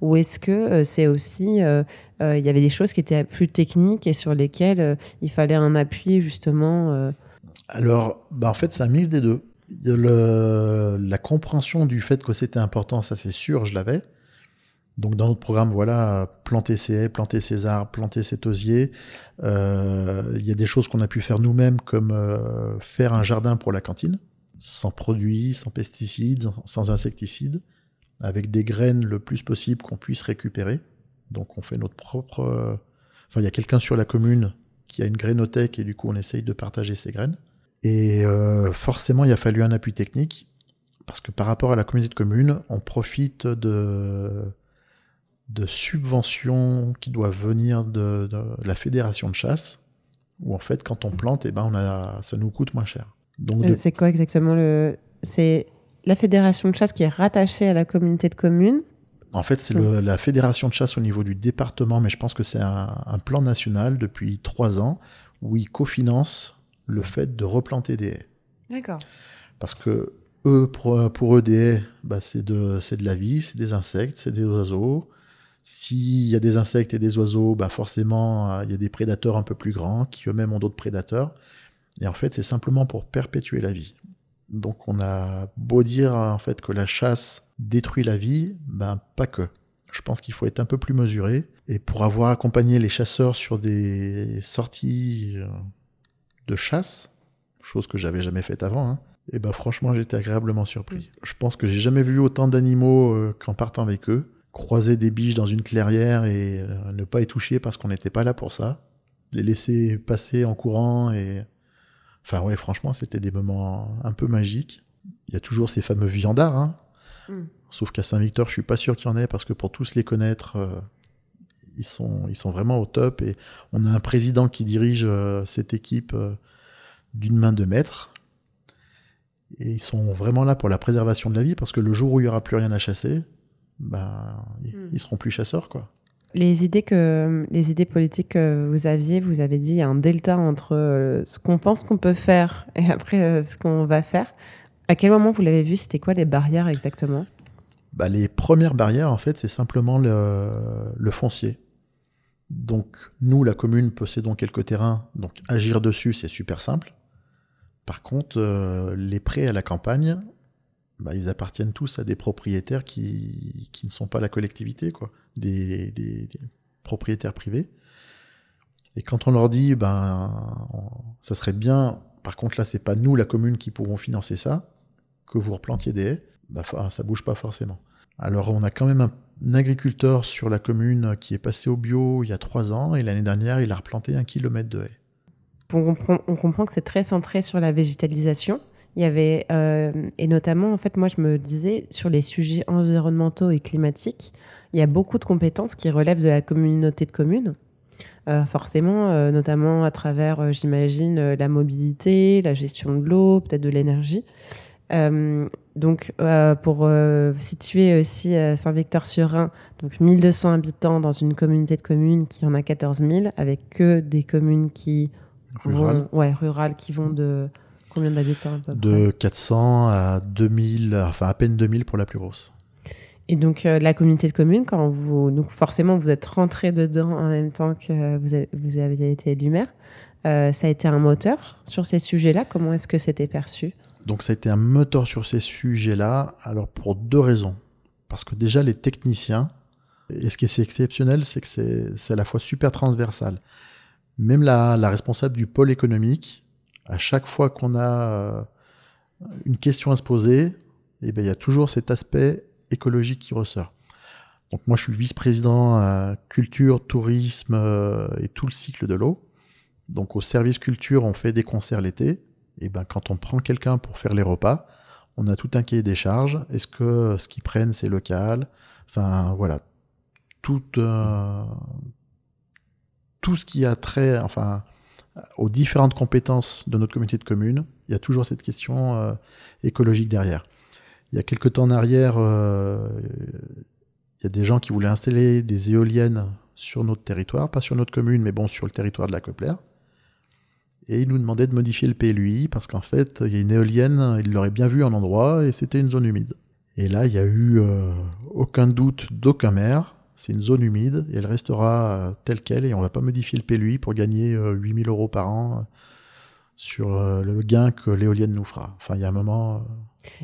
Ou est-ce que c'est aussi il y avait des choses qui étaient plus techniques et sur lesquelles il fallait un appui justement Alors, bah en fait, c'est un mix des deux la compréhension du fait que c'était important, ça c'est sûr, je l'avais. Donc dans notre programme, voilà, planter ces haies, planter ces arbres, planter cet osier. Euh, il y a des choses qu'on a pu faire nous-mêmes, comme euh, faire un jardin pour la cantine, sans produits, sans pesticides, sans insecticides, avec des graines le plus possible qu'on puisse récupérer. Donc on fait notre propre... Enfin, il y a quelqu'un sur la commune qui a une grainothèque et du coup on essaye de partager ces graines. Et euh, forcément, il a fallu un appui technique, parce que par rapport à la communauté de communes, on profite de, de subventions qui doivent venir de, la fédération de chasse, où en fait, quand on plante, eh ben, on a, ça nous coûte moins cher. Donc, euh, C'est quoi exactement le... C'est la fédération de chasse qui est rattachée à la communauté de communes? En fait, c'est la fédération de chasse au niveau du département, mais je pense que c'est un, un, plan national depuis trois ans où ils cofinancent le fait de replanter des haies. D'accord. Parce que eux, pour, eux, des haies, bah, c'est de, de la vie, c'est des insectes, c'est des oiseaux. S'il y a des insectes et des oiseaux, bah forcément, euh, il y a des prédateurs un peu plus grands qui eux-mêmes ont d'autres prédateurs. Et en fait, c'est simplement pour perpétuer la vie. Donc on a beau dire en fait que la chasse détruit la vie, ben pas que. Je pense qu'il faut être un peu plus mesuré. Et pour avoir accompagné les chasseurs sur des sorties euh, de chasse, chose que j'avais jamais faite avant, hein, et ben franchement j'étais agréablement surpris. Je pense que j'ai jamais vu autant d'animaux euh, qu'en partant avec eux. Croiser des biches dans une clairière et euh, ne pas y toucher parce qu'on n'était pas là pour ça. Les laisser passer en courant et... Enfin ouais, franchement, c'était des moments un peu magiques. Il y a toujours ces fameux viandards, hein. Mm. Sauf qu'à Saint-Victor, je suis pas sûr qu'il y en ait parce que pour tous les connaître, euh, ils sont, ils sont vraiment au top. Et on a un président qui dirige euh, cette équipe euh, d'une main de maître. Et ils sont vraiment là pour la préservation de la vie, parce que le jour où il n'y aura plus rien à chasser, ben, ils, ne hmm. seront plus chasseurs. quoi. Les idées, que, les idées politiques que vous aviez, vous avez dit, il y a un delta entre euh, ce qu'on pense qu'on peut faire et après euh, ce qu'on va faire. À quel moment vous l'avez vu? C'était quoi les barrières exactement? Bah, Les premières barrières, en fait, c'est simplement le, foncier. Donc, nous, la commune, possédons quelques terrains, donc agir dessus, c'est super simple. Par contre, euh, les prêts à la campagne, bah, ils appartiennent tous à des propriétaires qui, qui, ne sont pas la collectivité, quoi, des, des, propriétaires privés. Et quand on leur dit, ben, ça serait bien, par contre là, c'est pas nous, la commune, qui pourrons financer ça, que vous replantiez des haies, bah, ça bouge pas forcément. Alors on a quand même un, agriculteur sur la commune qui est passé au bio il y a trois ans, et l'année dernière, il a replanté un kilomètre de haies. On comprend, on comprend que c'est très centré sur la végétalisation. Il y avait, euh, et notamment, en fait, moi, je me disais, sur les sujets environnementaux et climatiques, il y a beaucoup de compétences qui relèvent de la communauté de communes. Euh, forcément, euh, notamment à travers, j'imagine, la mobilité, la gestion de l'eau, peut-être de l'énergie. donc, pour situer aussi Saint-Victor-sur-Rhin, donc 1200 habitants dans une communauté de communes qui en a 14 000, avec que des communes qui rurales, ouais, rurales qui vont de Combien d'habitants De 400 à 2000, enfin à peine 2000 pour la plus grosse. Et donc euh, la communauté de communes, quand vous, donc forcément vous êtes rentré dedans en même temps que vous, avez, vous été élu maire, euh, ça a été un moteur sur ces sujets-là? Comment est-ce que c'était perçu? Donc ça a été un moteur sur ces sujets-là. Alors pour deux raisons. Parce que déjà les techniciens, et ce qui est exceptionnel, c'est que c'est à la fois super transversal. Même la, la responsable du pôle économique, à chaque fois qu'on a euh, une question à se poser, eh ben, il y a toujours cet aspect écologique qui ressort. Donc moi, je suis vice-président à culture, tourisme euh, et tout le cycle de l'eau. Donc au service culture, on fait des concerts l'été. Et ben quand on prend quelqu'un pour faire les repas, on a tout un cahier des charges. Est-ce que ce qu'ils prennent c'est local? Enfin voilà, tout euh, tout ce qui a trait, enfin aux différentes compétences de notre communauté de communes, il y a toujours cette question euh, écologique derrière. Il y a quelques temps en arrière, euh, il y a des gens qui voulaient installer des éoliennes sur notre territoire, pas sur notre commune, mais bon, sur le territoire de la Coplère. Et ils nous demandaient de modifier le PLUI parce qu'en fait, il y a une éolienne, ils l'auraient bien vu en endroit et c'était une zone humide. Et là, il n'y a eu euh, aucun doute d'aucun maire c'est une zone humide et elle restera euh, telle qu'elle et on va pas modifier le PLUI pour gagner 8000 euh, euros par an euh, sur le gain que l'éolienne nous fera. Enfin, il y a un moment.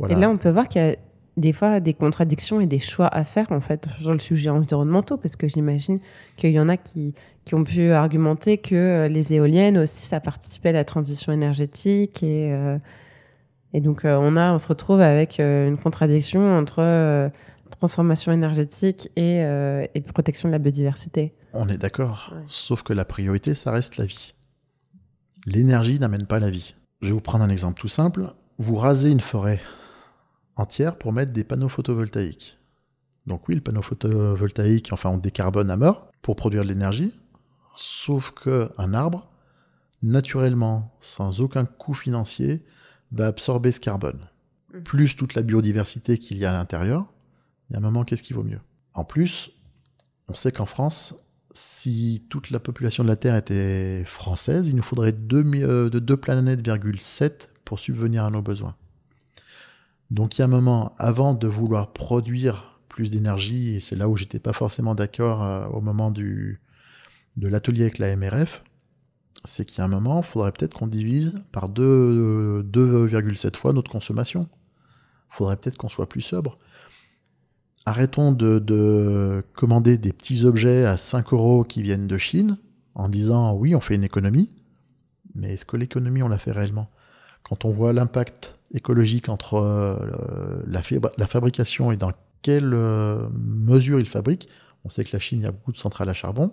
Et là, on peut voir qu'il y a des fois des contradictions et des choix à faire en fait sur le sujet environnemental parce que j'imagine qu'il y en a qui, qui, ont pu argumenter que les éoliennes aussi ça participait à la transition énergétique et, et donc on a on se retrouve avec une contradiction entre transformation énergétique euh, et, protection de la biodiversité. On est d'accord, sauf que la priorité, ça reste la vie. L'énergie n'amène pas la vie. Je vais vous prendre un exemple tout simple. Vous rasez une forêt entière pour mettre des panneaux photovoltaïques. Donc oui, le panneau photovoltaïque, enfin on décarbone à mort pour produire de l'énergie, sauf qu'un arbre, naturellement, sans aucun coût financier, va absorber ce carbone. Mmh. Plus toute la biodiversité qu'il y a à l'intérieur, il y a un moment, qu'est-ce qui vaut mieux? En plus, on sait qu'en France, si toute la population de la Terre était française, il nous faudrait euh, de 2 planètes, 7 pour subvenir à nos besoins. Donc il y a un moment, avant de vouloir produire plus d'énergie, et c'est là où j'étais pas forcément d'accord euh, au moment du, de l'atelier avec la MRF, c'est qu'il y a un moment, il faudrait peut-être qu'on divise par 2,7 fois notre consommation. Il faudrait peut-être qu'on soit plus sobre arrêtons de, commander des petits objets à 5 euros qui viennent de Chine en disant oui, on fait une économie, mais est-ce que l'économie, on la fait réellement? Quand on voit l'impact écologique entre euh, la, fabrication et dans quelle euh, mesure ils fabriquent, on sait que la Chine, y a beaucoup de centrales à charbon.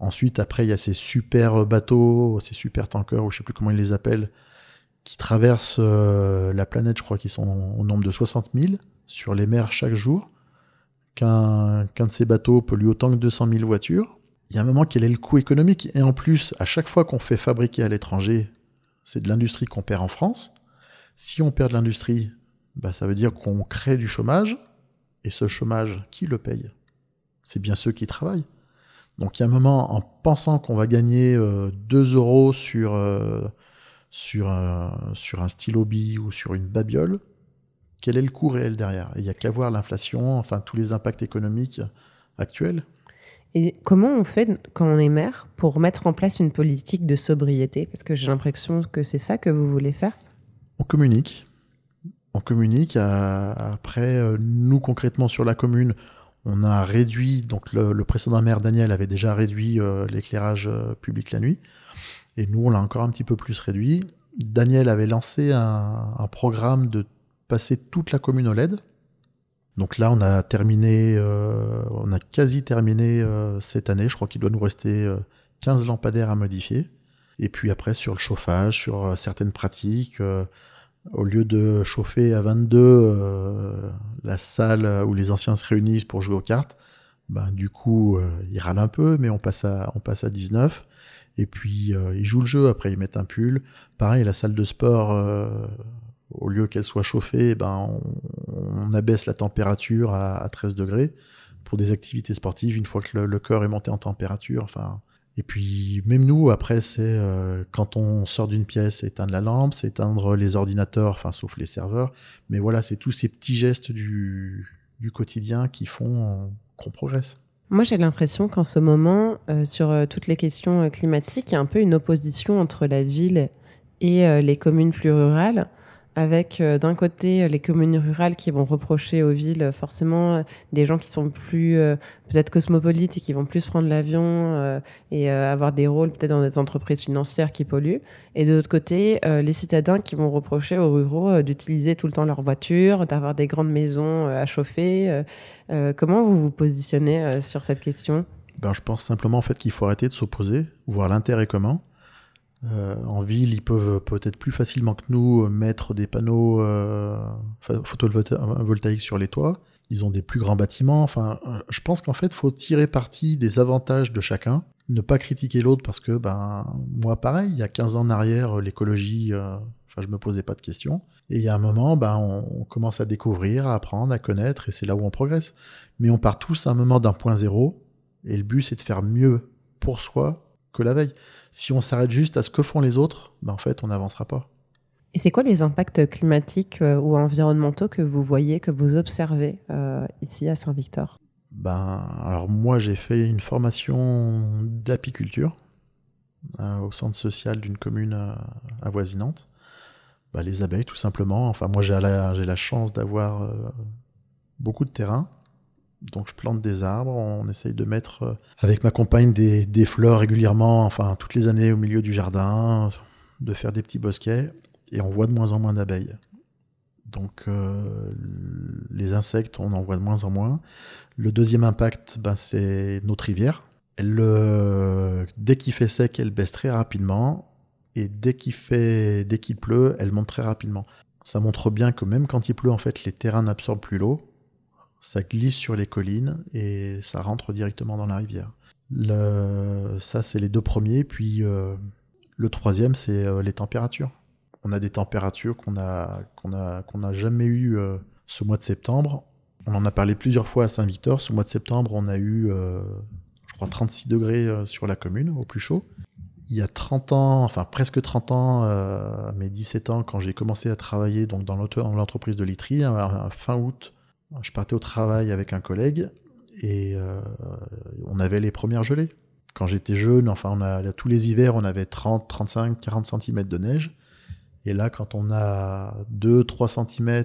Ensuite, après, il y a ces super bateaux, ces super tankers, ou je ne sais plus comment ils les appellent, qui traversent euh, la planète, je crois qu'ils sont au nombre de 60 000 sur les mers chaque jour qu'un de ces bateaux pollue autant que 200 000 voitures. Il y a un moment quel est le coût économique? Et en plus, à chaque fois qu'on fait fabriquer à l'étranger, c'est de l'industrie qu'on perd en France. Si on perd de l'industrie, bah, ça veut dire qu'on crée du chômage. Et ce chômage, qui le paye? C'est bien ceux qui travaillent. Donc il y a un moment, en pensant qu'on va gagner 2 euros sur, sur, sur un stylo bille ou sur une babiole, quel est le coût réel derrière? Il n'y a qu'à voir l'inflation, enfin tous les impacts économiques actuels. Et comment on fait quand on est maire pour mettre en place une politique de sobriété? Parce que j'ai l'impression que c'est ça que vous voulez faire. On communique. On communique. Après, euh, nous concrètement sur la commune, on a réduit, donc le, précédent maire Daniel avait déjà réduit euh, l'éclairage euh, public la nuit. Et nous, on l'a encore un petit peu plus réduit. Daniel avait lancé un programme de passer toute la commune au LED. Donc là, on a terminé, euh, on a quasi terminé euh, cette année. Je crois qu'il doit nous rester 15 euh, lampadaires à modifier. Et puis après, sur le chauffage, sur certaines pratiques, au lieu de chauffer à 22 la salle où les anciens se réunissent pour jouer aux cartes, ben, du coup, ils râlent un peu, mais on passe à, on passe à 19. Et puis, ils jouent le jeu, après ils mettent un pull. Pareil, la salle de sport au lieu qu'elle soit chauffée, ben on, abaisse la température à, 13 degrés pour des activités sportives une fois que le, cœur est monté en température. Enfin, et puis même nous, après, c'est euh, quand on sort d'une pièce, éteindre la lampe, c'est éteindre les ordinateurs, enfin sauf les serveurs. Mais voilà, c'est tous ces petits gestes du, quotidien qui font qu'on progresse. Moi, j'ai l'impression qu'en ce moment, euh, sur euh, toutes les questions climatiques, il y a un peu une opposition entre la ville et les communes plus rurales avec euh, d'un côté euh, les communes rurales qui vont reprocher aux villes euh, forcément des gens qui sont plus peut-être cosmopolites et qui vont plus prendre l'avion et avoir des rôles peut-être dans des entreprises financières qui polluent. Et de l'autre côté, les citadins qui vont reprocher aux ruraux d'utiliser tout le temps leur voiture, d'avoir des grandes maisons à chauffer. comment vous vous positionnez sur cette question? Ben, Je pense simplement en fait qu'il faut arrêter de s'opposer, voir l'intérêt commun euh, en ville, ils peuvent peut-être plus facilement que nous mettre des panneaux euh, photovoltaïques sur les toits. Ils ont des plus grands bâtiments. Enfin, euh, je pense qu'en fait, faut tirer parti des avantages de chacun, ne pas critiquer l'autre parce que, ben, moi, pareil, il y a 15 ans en arrière, l'écologie, enfin, je me posais pas de questions. Et il y a un moment, ben, on, commence à découvrir, à apprendre, à connaître, et c'est là où on progresse. Mais on part tous à un moment d'un point zéro, et le but, c'est de faire mieux pour soi que la veille. Si on s'arrête juste à ce que font les autres, ben en fait, on n'avancera pas. Et c'est quoi les impacts climatiques euh, ou environnementaux que vous voyez, que vous observez euh, ici à Saint-Victor? Ben, alors moi j'ai fait une formation d'apiculture euh, au centre social d'une commune avoisinante. Ben, les abeilles tout simplement. Enfin moi j'ai la, la, chance d'avoir beaucoup de terrain donc je plante des arbres, on essaye de mettre euh, avec ma compagne des, fleurs régulièrement, enfin toutes les années au milieu du jardin, de faire des petits bosquets, et on voit de moins en moins d'abeilles. Donc euh, les insectes, on en voit de moins en moins. Le deuxième impact, ben, c'est notre rivière. Elle, dès qu'il fait sec, elle baisse très rapidement, et dès qu'il fait, dès qu'il pleut, elle monte très rapidement. Ça montre bien que même quand il pleut, en fait, les terrains n'absorbent plus l'eau ça glisse sur les collines et ça rentre directement dans la rivière. ça, c'est les deux premiers. Puis euh, le troisième, c'est euh, les températures. On a des températures qu'on a qu'on a n'a jamais eu euh, ce mois de septembre. On en a parlé plusieurs fois à Saint-Victor. Ce mois de septembre, on a eu, je crois, 36 degrés sur la commune au plus chaud. Il y a 30 ans, enfin presque 30 ans, à mes 17 ans, quand j'ai commencé à travailler donc dans l'entreprise de literie, fin août, je partais au travail avec un collègue et euh, on avait les premières gelées. Quand j'étais jeune, enfin, on a, tous les hivers, on avait 30, 35, 40 cm de neige. Et là, quand on a 2, 3 cm,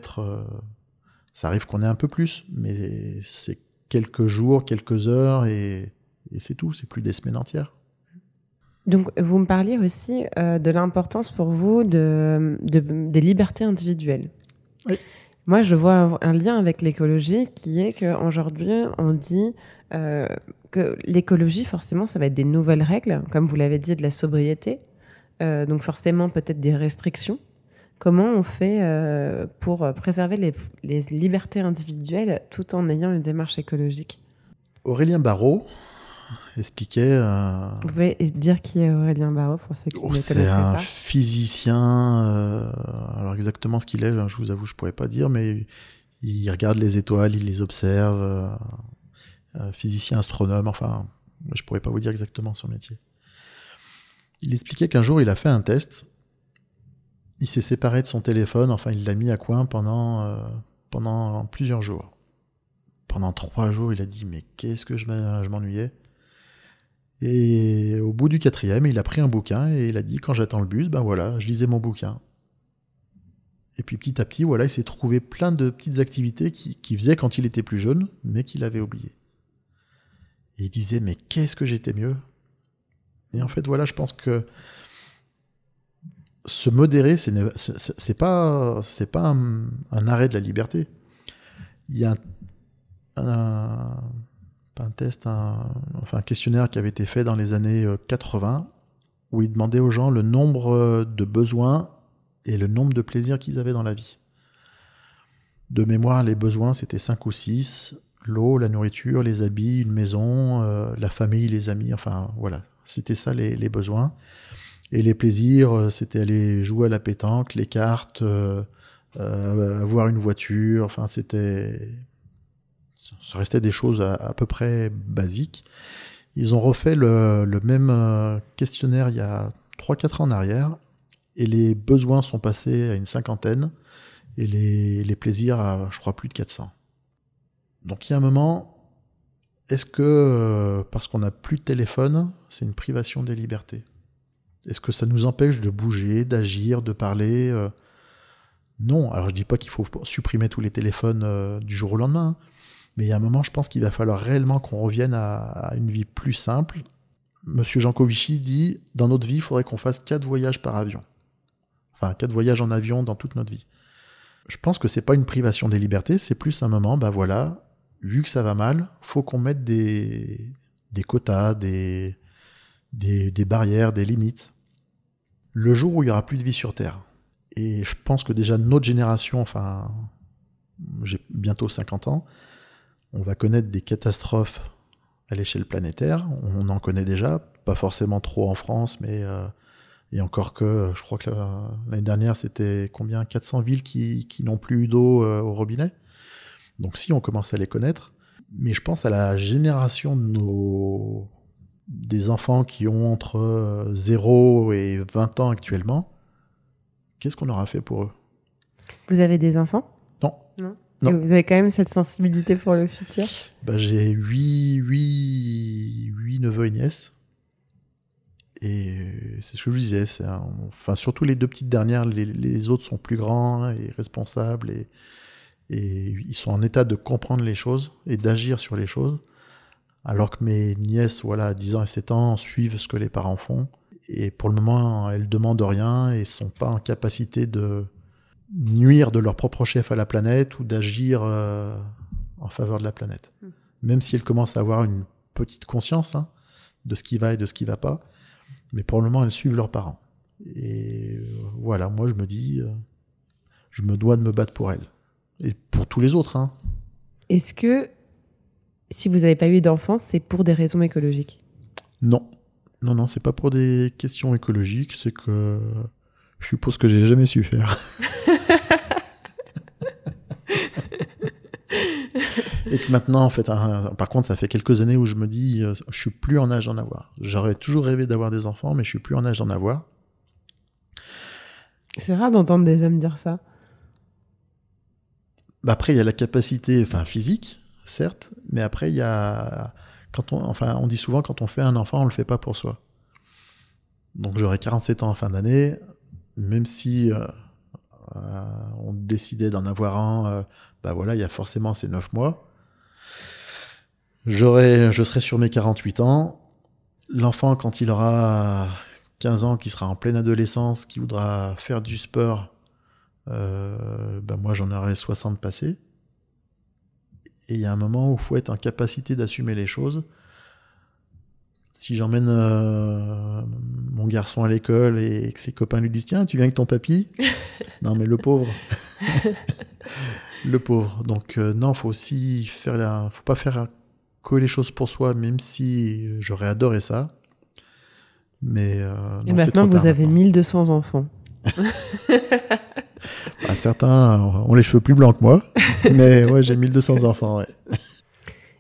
ça arrive qu'on ait un peu plus, mais c'est quelques jours, quelques heures et, c'est tout, c'est plus des semaines entières. Donc, vous me parliez aussi euh, de l'importance pour vous de, des libertés individuelles. Oui. Moi, je vois un lien avec l'écologie qui est qu'aujourd'hui, on dit euh, que l'écologie, forcément, ça va être des nouvelles règles, comme vous l'avez dit, de la sobriété. Euh, donc forcément, peut-être des restrictions. Comment on fait euh, pour préserver les, les, libertés individuelles tout en ayant une démarche écologique? Aurélien Barrault, expliquait. Euh, Vous pouvez dire qui est Aurélien Barraud pour ceux qui oh, ne connaissent pas C'est un physicien. Euh, alors exactement ce qu'il est, je vous avoue, je pourrais pas dire, mais il regarde les étoiles, il les observe. Euh, physicien, astronome, enfin je pourrais pas vous dire exactement son métier. Il expliquait qu'un jour, il a fait un test. Il s'est séparé de son téléphone, enfin, il l'a mis à coin pendant, pendant plusieurs jours. Pendant trois jours, il a dit Mais qu'est-ce que je m'ennuyais? Et au bout du quatrième, il a pris un bouquin et il a dit Quand j'attends le bus, ben voilà, je lisais mon bouquin. Et puis petit à petit, voilà, il s'est trouvé plein de petites activités qu'il qui faisait quand il était plus jeune, mais qu'il avait oubliées. Et il disait, mais qu'est-ce que j'étais mieux? Et en fait, voilà, je pense que se modérer, c'est pas, c'est pas un, arrêt de la liberté. Il y a un, test, un, enfin un questionnaire qui avait été fait dans les années 80 euh, où il demandait aux gens le nombre de besoins et le nombre de plaisirs qu'ils avaient dans la vie. De mémoire, les besoins, c'était 5 ou 6. L'eau, la nourriture, les habits, une maison, euh, la famille, les amis, enfin voilà, c'était ça les, besoins. Et les plaisirs, euh, c'était aller jouer à la pétanque, les cartes, euh, avoir une voiture, enfin c'était... Ça restait des choses à, peu près basiques. Ils ont refait le, même questionnaire il y a 3-4 ans en arrière, et les besoins sont passés à une cinquantaine, et les, plaisirs à, je crois, plus de 400. Donc il y a un moment, est-ce que euh, parce qu'on n'a plus de téléphone, c'est une privation des libertés? Est-ce que ça nous empêche de bouger, d'agir, de parler euh? Non. Alors je dis pas qu'il faut supprimer tous les téléphones euh, du jour au lendemain, hein. Mais il y a un moment, je pense qu'il va falloir réellement qu'on revienne à, une vie plus simple. Monsieur Jancovici dit, dans notre vie, il faudrait qu'on fasse quatre voyages par avion. Enfin, quatre voyages en avion dans toute notre vie. Je pense que c'est pas une privation des libertés, c'est plus un moment, bah voilà, vu que ça va mal, faut qu'on mette des, quotas, des, des, des, barrières, des limites. Le jour où il y aura plus de vie sur Terre, et je pense que déjà notre génération, enfin, j'ai bientôt 50 ans, on va connaître des catastrophes à l'échelle planétaire. On en connaît déjà, pas forcément trop en France, mais euh, et encore que, je crois que l'année dernière, c'était combien 400 villes qui, qui n'ont plus eu d'eau euh, au robinet. Donc si, on commence à les connaître. Mais je pense à la génération de nos... des enfants qui ont entre 0 euh, et 20 ans actuellement. Qu'est-ce qu'on aura fait pour eux? Vous avez des enfants? Non. Non. Vous avez quand même cette sensibilité pour le futur bah, J'ai 8, 8, 8 neveux et nièces. Et c'est ce que je disais. enfin, surtout les deux petites dernières, les, autres sont plus grands et responsables et, et ils sont en état de comprendre les choses et d'agir sur les choses. Alors que mes nièces, voilà, 10 ans et 7 ans, suivent ce que les parents font. Et pour le moment, elles demandent rien et sont pas en capacité de nuire de leur propre chef à la planète ou d'agir euh, en faveur de la planète. Hmm. Même si elles commencent à avoir une petite conscience hein, de ce qui va et de ce qui va pas. Mais pour le moment, elles suivent leurs parents. Et euh, voilà, moi je me dis, euh, je me dois de me battre pour elles et pour tous les autres. Hein. Est-ce que si vous n'avez pas eu d'enfants, c'est pour des raisons écologiques? Non. Non, non, c'est pas pour des questions écologiques, c'est que je suppose que j'ai jamais su faire. et que maintenant, en fait, hein, par contre, ça fait quelques années où je me dis, euh, je suis plus en âge d'en avoir. J'aurais toujours rêvé d'avoir des enfants, mais je suis plus en âge d'en avoir. C'est rare d'entendre des hommes dire ça. Bah, après, il y a la capacité, enfin physique, certes, mais après il y a, quand on, enfin, on dit souvent quand on fait un enfant, on le fait pas pour soi. Donc j'aurai 47 ans en fin d'année, même si euh, euh, on décidait d'en avoir un, euh, bah voilà, il y a forcément ces 9 mois. J'aurai, je serai sur mes 48 ans. L'enfant, quand il aura 15 ans, qui sera en pleine adolescence, qui voudra faire du sport, euh, ben moi j'en aurai 60 passés. Et il y a un moment où il faut être en capacité d'assumer les choses. Si j'emmène euh, mon garçon à l'école et que ses copains lui disent Tiens, tu viens avec ton papy? Non, mais le pauvre. le pauvre. Donc, euh, non, faut aussi faire la. faut pas faire que les choses pour soi, même si j'aurais adoré ça. Mais. et maintenant, vous avez 1200 enfants. Bah, certains ont les cheveux plus blancs que moi, mais ouais, j'ai 1200 enfants.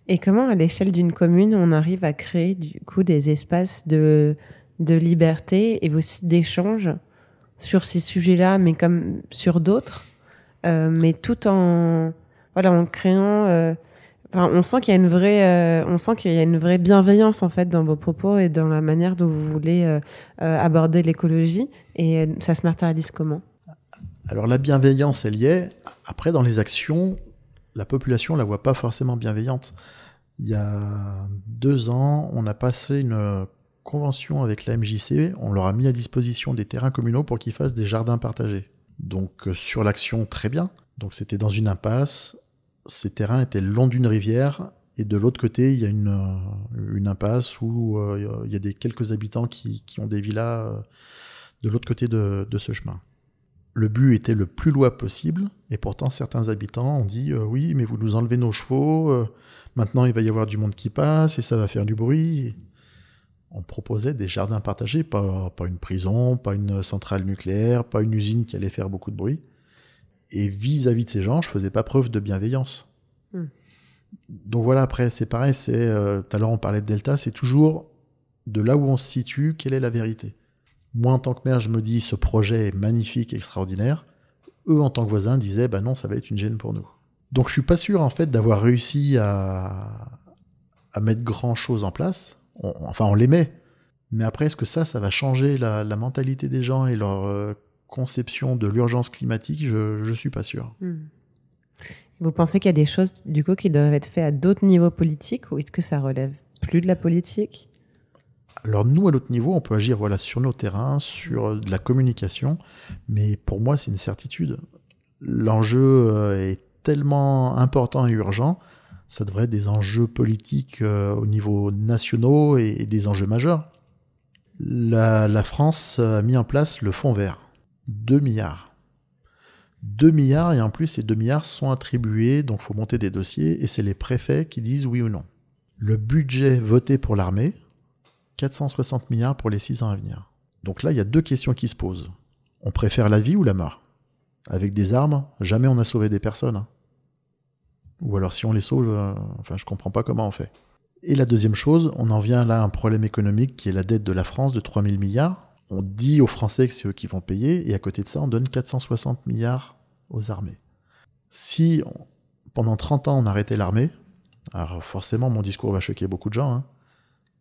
Et comment, à l'échelle d'une commune, on arrive à créer du coup des espaces de, de liberté et aussi d'échange sur ces sujets-là, mais comme sur d'autres, euh, mais tout en voilà en créant. Euh, enfin, on sent qu'il y a une vraie, euh, on sent qu'il y a une vraie bienveillance en fait dans vos propos et dans la manière dont vous voulez aborder l'écologie. Et ça se matérialise comment? Alors la bienveillance, elle y est. Après, dans les actions, la population la voit pas forcément bienveillante. Il y a deux ans, on a passé une convention avec la MJC, on leur a mis à disposition des terrains communaux pour qu'ils fassent des jardins partagés. Donc euh, sur l'action, très bien. Donc c'était dans une impasse, ces terrains étaient le long d'une rivière, et de l'autre côté, il y a une, euh, impasse où euh, il y a des quelques habitants qui, qui ont des villas de l'autre côté de, de, ce chemin. Le but était le plus loin possible, et pourtant certains habitants ont dit oui, mais vous nous enlevez nos chevaux, maintenant il va y avoir du monde qui passe, et ça va faire du bruit on proposait des jardins partagés, pas, une prison, pas une centrale nucléaire, pas une usine qui allait faire beaucoup de bruit. Et vis-à-vis de ces gens, je faisais pas preuve de bienveillance. Hmm. Donc voilà, après, c'est pareil, c'est, euh, tout à l'heure on parlait de Delta, c'est toujours de là où on se situe, quelle est la vérité. Moi, en tant que maire, je me dis, ce projet est magnifique, extraordinaire. Eux, en tant que voisins, disaient, bah non, ça va être une gêne pour nous. Donc je suis pas sûr, en fait, d'avoir réussi à, à mettre grand chose en place enfin on l'aimait. Mais après, est-ce que ça, ça va changer la, mentalité des gens et leur euh, conception de l'urgence climatique? Je ne suis pas sûr. Hmm. Vous pensez qu'il y a des choses, du coup, qui doivent être faites à d'autres niveaux politiques ou est-ce que ça relève plus de la politique? Alors nous, à l'autre niveau, on peut agir voilà, sur nos terrains, sur de la communication, mais pour moi, c'est une certitude. L'enjeu euh, est tellement important et urgent ça devrait être des enjeux politiques euh, au niveau nationaux et, des enjeux majeurs. La, France a mis en place le fonds vert. 2 milliards. 2 milliards, et en plus, ces 2 milliards sont attribués, donc il faut monter des dossiers, et c'est les préfets qui disent oui ou non. Le budget voté pour l'armée, 460 milliards pour les 6 ans à venir. Donc là, il y a deux questions qui se posent. On préfère la vie ou la mort? Avec des armes, jamais on n'a sauvé des personnes. Ou alors si on les sauve, euh, enfin je comprends pas comment on fait. Et la deuxième chose, on en vient là à un problème économique qui est la dette de la France de 3000 milliards. On dit aux Français que c'est eux qui vont payer, et à côté de ça, on donne 460 milliards aux armées. Si pendant 30 ans on arrêtait l'armée, alors forcément mon discours va choquer beaucoup de gens, hein,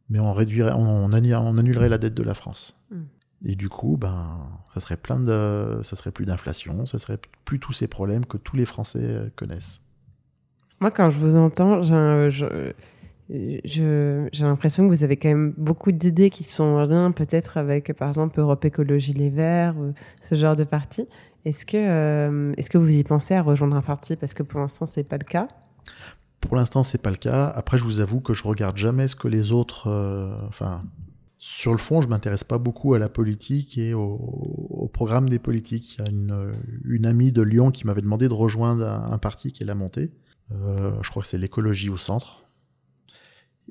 mais on, réduirait, on, annulerait la dette de la France. Hmm. Et du coup, ben, ça serait plein de, ça serait plus d'inflation, ça serait plus tous ces problèmes que tous les Français connaissent. Moi, quand je vous entends, j'ai l'impression que vous avez quand même beaucoup d'idées qui sont en lien peut-être avec, par exemple, Europe Écologie Les Verts, ou ce genre de parti. Est-ce que, euh, est-ce que vous y pensez à rejoindre un parti? Parce que pour l'instant, c'est pas le cas. Pour l'instant, c'est pas le cas. Après, je vous avoue que je regarde jamais ce que les autres. Euh, enfin, sur le fond, je m'intéresse pas beaucoup à la politique et au, programme des politiques. Il y a une, une, amie de Lyon qui m'avait demandé de rejoindre un, un parti qui est la montée. Euh, je crois que c'est l'écologie au centre.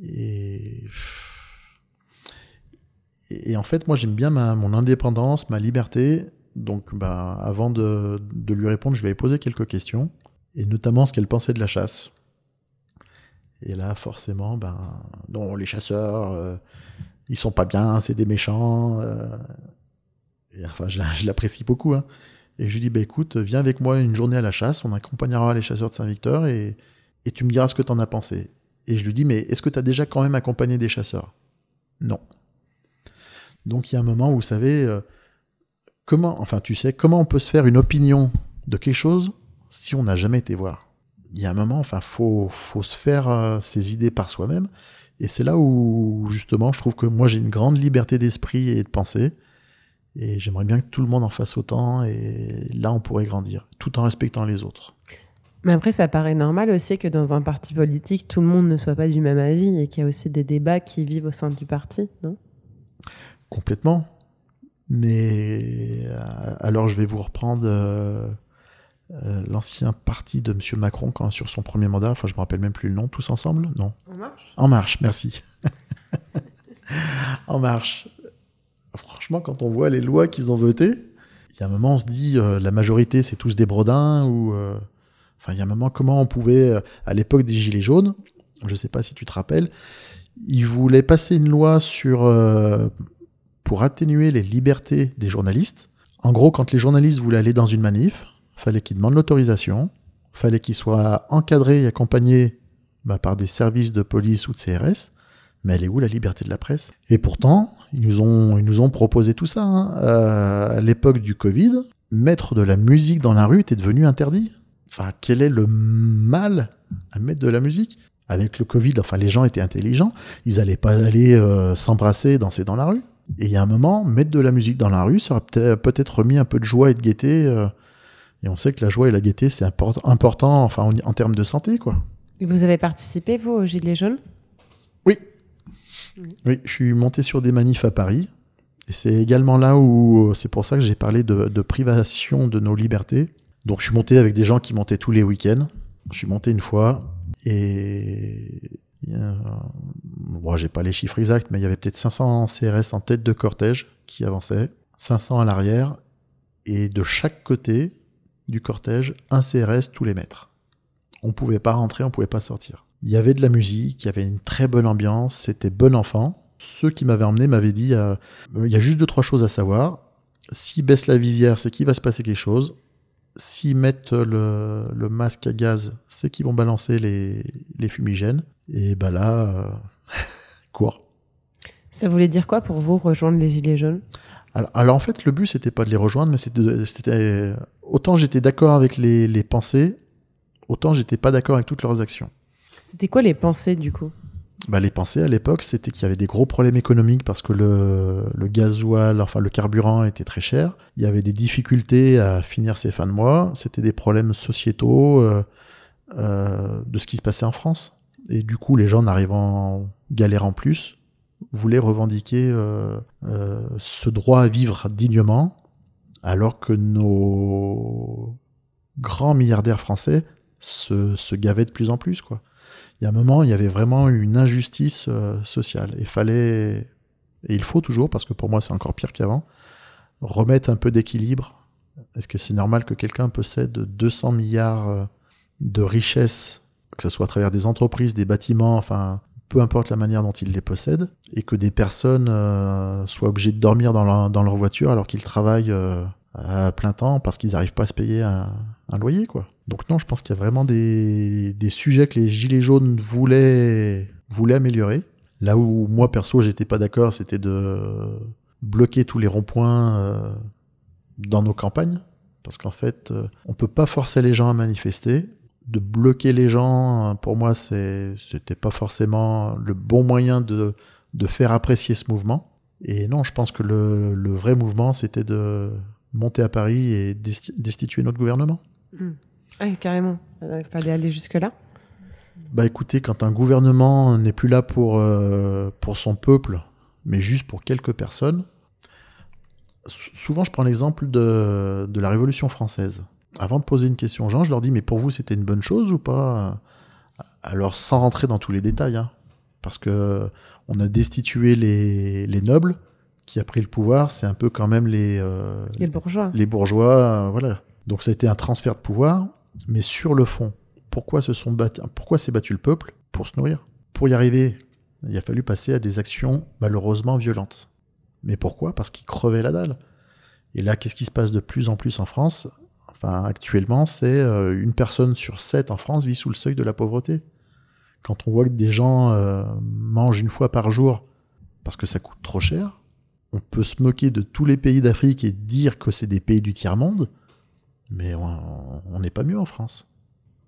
Et, en fait, moi, j'aime bien ma, mon indépendance, ma liberté. Donc, bah, avant de, lui répondre, je vais lui poser quelques questions, et notamment ce qu'elle pensait de la chasse. Et là, forcément, ben, non, les chasseurs, euh, ils sont pas bien, c'est des méchants. Euh, enfin, je, je l'apprécie beaucoup. Hein. Et je lui dis, bah, écoute, viens avec moi une journée à la chasse, on accompagnera les chasseurs de Saint-Victor et, et, tu me diras ce que tu en as pensé. Et je lui dis, mais est-ce que tu as déjà quand même accompagné des chasseurs? Non. Donc il y a un moment où vous savez, euh, comment, enfin tu sais, comment on peut se faire une opinion de quelque chose si on n'a jamais été voir? Il y a un moment, enfin, faut, faut se faire euh, ses idées par soi-même. Et c'est là où, justement, je trouve que moi j'ai une grande liberté d'esprit et de pensée. Et j'aimerais bien que tout le monde en fasse autant, et là on pourrait grandir, tout en respectant les autres. Mais après, ça paraît normal aussi que dans un parti politique, tout le monde ne soit pas du même avis et qu'il y a aussi des débats qui vivent au sein du parti, non? Complètement. Mais euh, alors je vais vous reprendre euh, euh, l'ancien parti de M. Macron quand, sur son premier mandat, enfin je me rappelle même plus le nom, tous ensemble? Non En marche? En marche, merci. en marche franchement, quand on voit les lois qu'ils ont votées, il y a un moment, on se dit, euh, la majorité, c'est tous des brodins, ou... Euh, enfin, il y a un moment, comment on pouvait, euh, à l'époque des Gilets jaunes, je ne sais pas si tu te rappelles, il voulait passer une loi sur, pour atténuer les libertés des journalistes. En gros, quand les journalistes voulaient aller dans une manif, fallait qu'ils demandent l'autorisation, fallait qu'ils soient encadrés et accompagnés bah, par des services de police ou de CRS. Mais elle est où la liberté de la presse? Et pourtant, ils nous ont, ils nous ont proposé tout ça. Hein. Euh, à l'époque du Covid, mettre de la musique dans la rue était devenu interdit. Enfin, quel est le mal à mettre de la musique? Avec le Covid, enfin, les gens étaient intelligents. Ils n'allaient pas aller euh, s'embrasser, danser dans la rue. Et il y a un moment, mettre de la musique dans la rue, ça aurait peut-être remis un peu de joie et de gaieté. Euh, et on sait que la joie et la gaieté, c'est important, enfin, en, termes de santé, quoi. Vous avez participé, vous, au Gilets jaunes? Oui. Oui, je suis monté sur des manifs à Paris. Et c'est également là où, c'est pour ça que j'ai parlé de, privation de nos libertés. Donc je suis monté avec des gens qui montaient tous les week-ends. Je suis monté une fois et bon, j'ai pas les chiffres exacts, mais il y avait peut-être 500 CRS en tête de cortège qui avançaient, 500 à l'arrière, et de chaque côté du cortège, un CRS tous les mètres. On pouvait pas rentrer, on pouvait pas sortir. Il y avait de la musique, il y avait une très bonne ambiance, c'était bon enfant. Ceux qui m'avaient emmené m'avaient dit euh, il y a juste deux trois choses à savoir. S'ils baissent la visière, c'est qu'il va se passer quelque chose. S'ils mettent le, le, masque à gaz, c'est qu'ils vont balancer les, les, fumigènes. Et ben là, euh, cours. Ça voulait dire quoi pour vous rejoindre les Gilets jaunes? Alors, alors, en fait, le but c'était pas de les rejoindre, mais c'était autant j'étais d'accord avec les, les pensées, autant j'étais pas d'accord avec toutes leurs actions. C'était quoi les pensées du coup? Bah, les pensées à l'époque, c'était qu'il y avait des gros problèmes économiques parce que le, le, gasoil, enfin le carburant était très cher. Il y avait des difficultés à finir ses fins de mois. C'était des problèmes sociétaux euh, euh, de ce qui se passait en France. Et du coup, les gens n'arrivant galérant plus voulaient revendiquer euh, ce droit à vivre dignement, alors que nos grands milliardaires français se, se gavaient de plus en plus, quoi il y a un moment, il y avait vraiment une injustice euh, sociale. Il fallait, et il faut toujours, parce que pour moi c'est encore pire qu'avant, remettre un peu d'équilibre. Est-ce que c'est normal que quelqu'un possède 200 milliards euh, de richesses, que ce soit à travers des entreprises, des bâtiments, enfin, peu importe la manière dont il les possède, et que des personnes euh, soient obligées de dormir dans leur voiture alors qu'ils travaillent à plein temps parce qu'ils n'arrivent pas à se payer un, un loyer, quoi. Donc non, je pense qu'il y a vraiment des, des, sujets que les Gilets jaunes voulaient, voulaient améliorer. Là où moi, perso, j'étais pas d'accord, c'était de bloquer tous les ronds-points euh, dans nos campagnes. Parce qu'en fait, euh, on peut pas forcer les gens à manifester. De bloquer les gens, pour moi, c'était pas forcément le bon moyen de, de faire apprécier ce mouvement. Et non, je pense que le, le vrai mouvement, c'était de monter à Paris et destituer notre gouvernement. Mmh. Oui, carrément. Il fallait aller jusque-là. Bah écoutez, quand un gouvernement n'est plus là pour, euh, pour son peuple, mais juste pour quelques personnes, souvent je prends l'exemple de, de, la Révolution française. Avant de poser une question aux gens, je leur dis, mais pour vous c'était une bonne chose ou pas? Alors sans rentrer dans tous les détails, hein, parce que on a destitué les, les nobles, qui a pris le pouvoir, c'est un peu quand même les, euh, les bourgeois. Les bourgeois, euh, voilà. Donc ça a été un transfert de pouvoir, mais sur le fond, pourquoi se sont pourquoi s'est battu le peuple Pour se nourrir? Pour y arriver, il a fallu passer à des actions malheureusement violentes. Mais pourquoi? Parce qu'ils crevaient la dalle. Et là, qu'est-ce qui se passe de plus en plus en France? Enfin, actuellement, c'est euh, une personne sur sept en France vit sous le seuil de la pauvreté. Quand on voit que des gens euh, mangent une fois par jour parce que ça coûte trop cher, on peut se moquer de tous les pays d'Afrique et dire que c'est des pays du tiers-monde, mais on n'est pas mieux en France.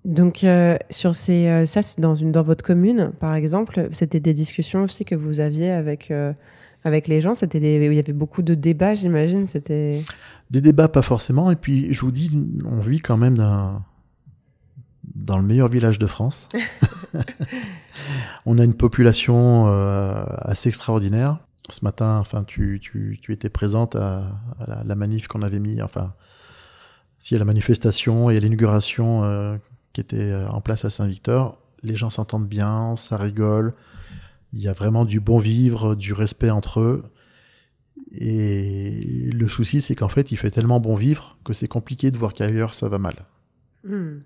Donc, euh, sur ces, euh, ça, dans, une, dans votre commune, par exemple, c'était des discussions aussi que vous aviez avec, euh, avec les gens. C'était il y avait beaucoup de débats, j'imagine. C'était des débats, pas forcément. Et puis, je vous dis, on vit quand même dans, dans le meilleur village de France. on a une population assez extraordinaire ce matin, enfin, tu, tu, tu étais présente à, à la, manif qu'on avait mis, enfin, si à la manifestation et l'inauguration euh, qui était euh, en place à Saint-Victor, les gens s'entendent bien, ça rigole, il y a vraiment du bon vivre, du respect entre eux. Et le souci, c'est qu'en fait, il fait tellement bon vivre que c'est compliqué de voir qu'ailleurs ça va mal. Hmm.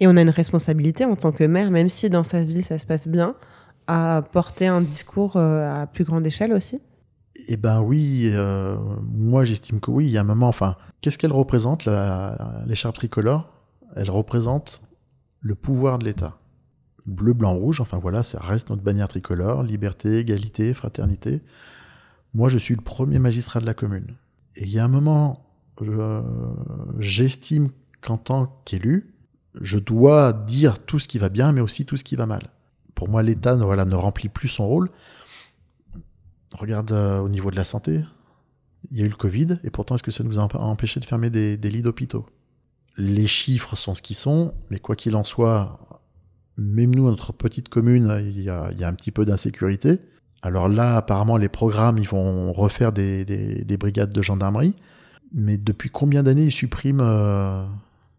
Et on a une responsabilité en tant que maire, même si dans sa ville ça se passe bien, à porter un discours euh, à plus grande échelle aussi? Eh ben oui, euh, moi j'estime que oui, il y a un moment, enfin, qu'est-ce qu'elle représente, l'écharpe tricolore? Elle représente le pouvoir de l'État. Bleu, blanc, rouge, enfin voilà, ça reste notre bannière tricolore, liberté, égalité, fraternité. Moi je suis le premier magistrat de la commune. Et il y a un moment, j'estime qu'en tant qu'élu, je dois dire tout ce qui va bien, mais aussi tout ce qui va mal. Pour moi, l'État ne remplit plus son rôle. Regarde euh, au niveau de la santé, il y a eu le Covid, et pourtant, est-ce que ça nous a empêché de fermer des, lits d'hôpitaux? Les chiffres sont ce qu'ils sont, mais quoi qu'il en soit, même nous, notre petite commune, il y a, un petit peu d'insécurité. Alors là, apparemment, les programmes, ils vont refaire des, brigades de gendarmerie. Mais depuis combien d'années ils suppriment euh,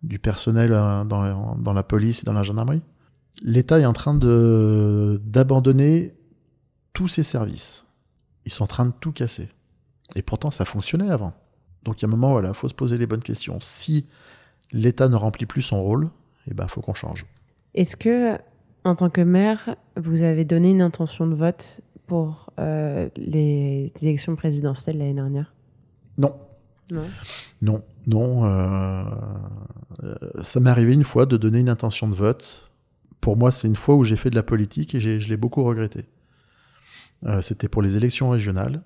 du personnel euh, dans, la police et dans la gendarmerie? L'État est en train d'abandonner tous ses services. Ils sont en train de tout casser. Et pourtant, ça fonctionnait avant. Donc, il y a un moment, voilà, faut se poser les bonnes questions. Si l'État ne remplit plus son rôle, eh ben, faut qu'on change. Est-ce que, en tant que maire, vous avez donné une intention de vote pour euh, les élections présidentielles l'année dernière? Non. Non. Non, non. Euh, euh, ça m'est arrivé une fois de donner une intention de vote. Pour moi, c'est une fois où j'ai fait de la politique et je l'ai beaucoup regretté. Euh, c'était pour les élections régionales.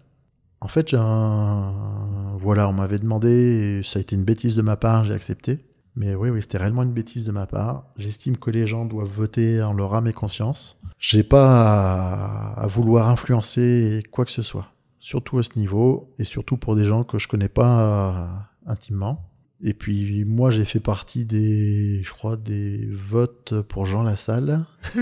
En fait, voilà, on m'avait demandé, ça a été une bêtise de ma part, j'ai accepté. Mais oui, oui, c'était réellement une bêtise de ma part. J'estime que les gens doivent voter en leur âme et conscience. J'ai pas à vouloir influencer quoi que ce soit surtout à ce niveau, et surtout pour des gens que je connais pas euh, intimement. Et puis moi j'ai fait partie des, je crois, des votes pour Jean Lassalle.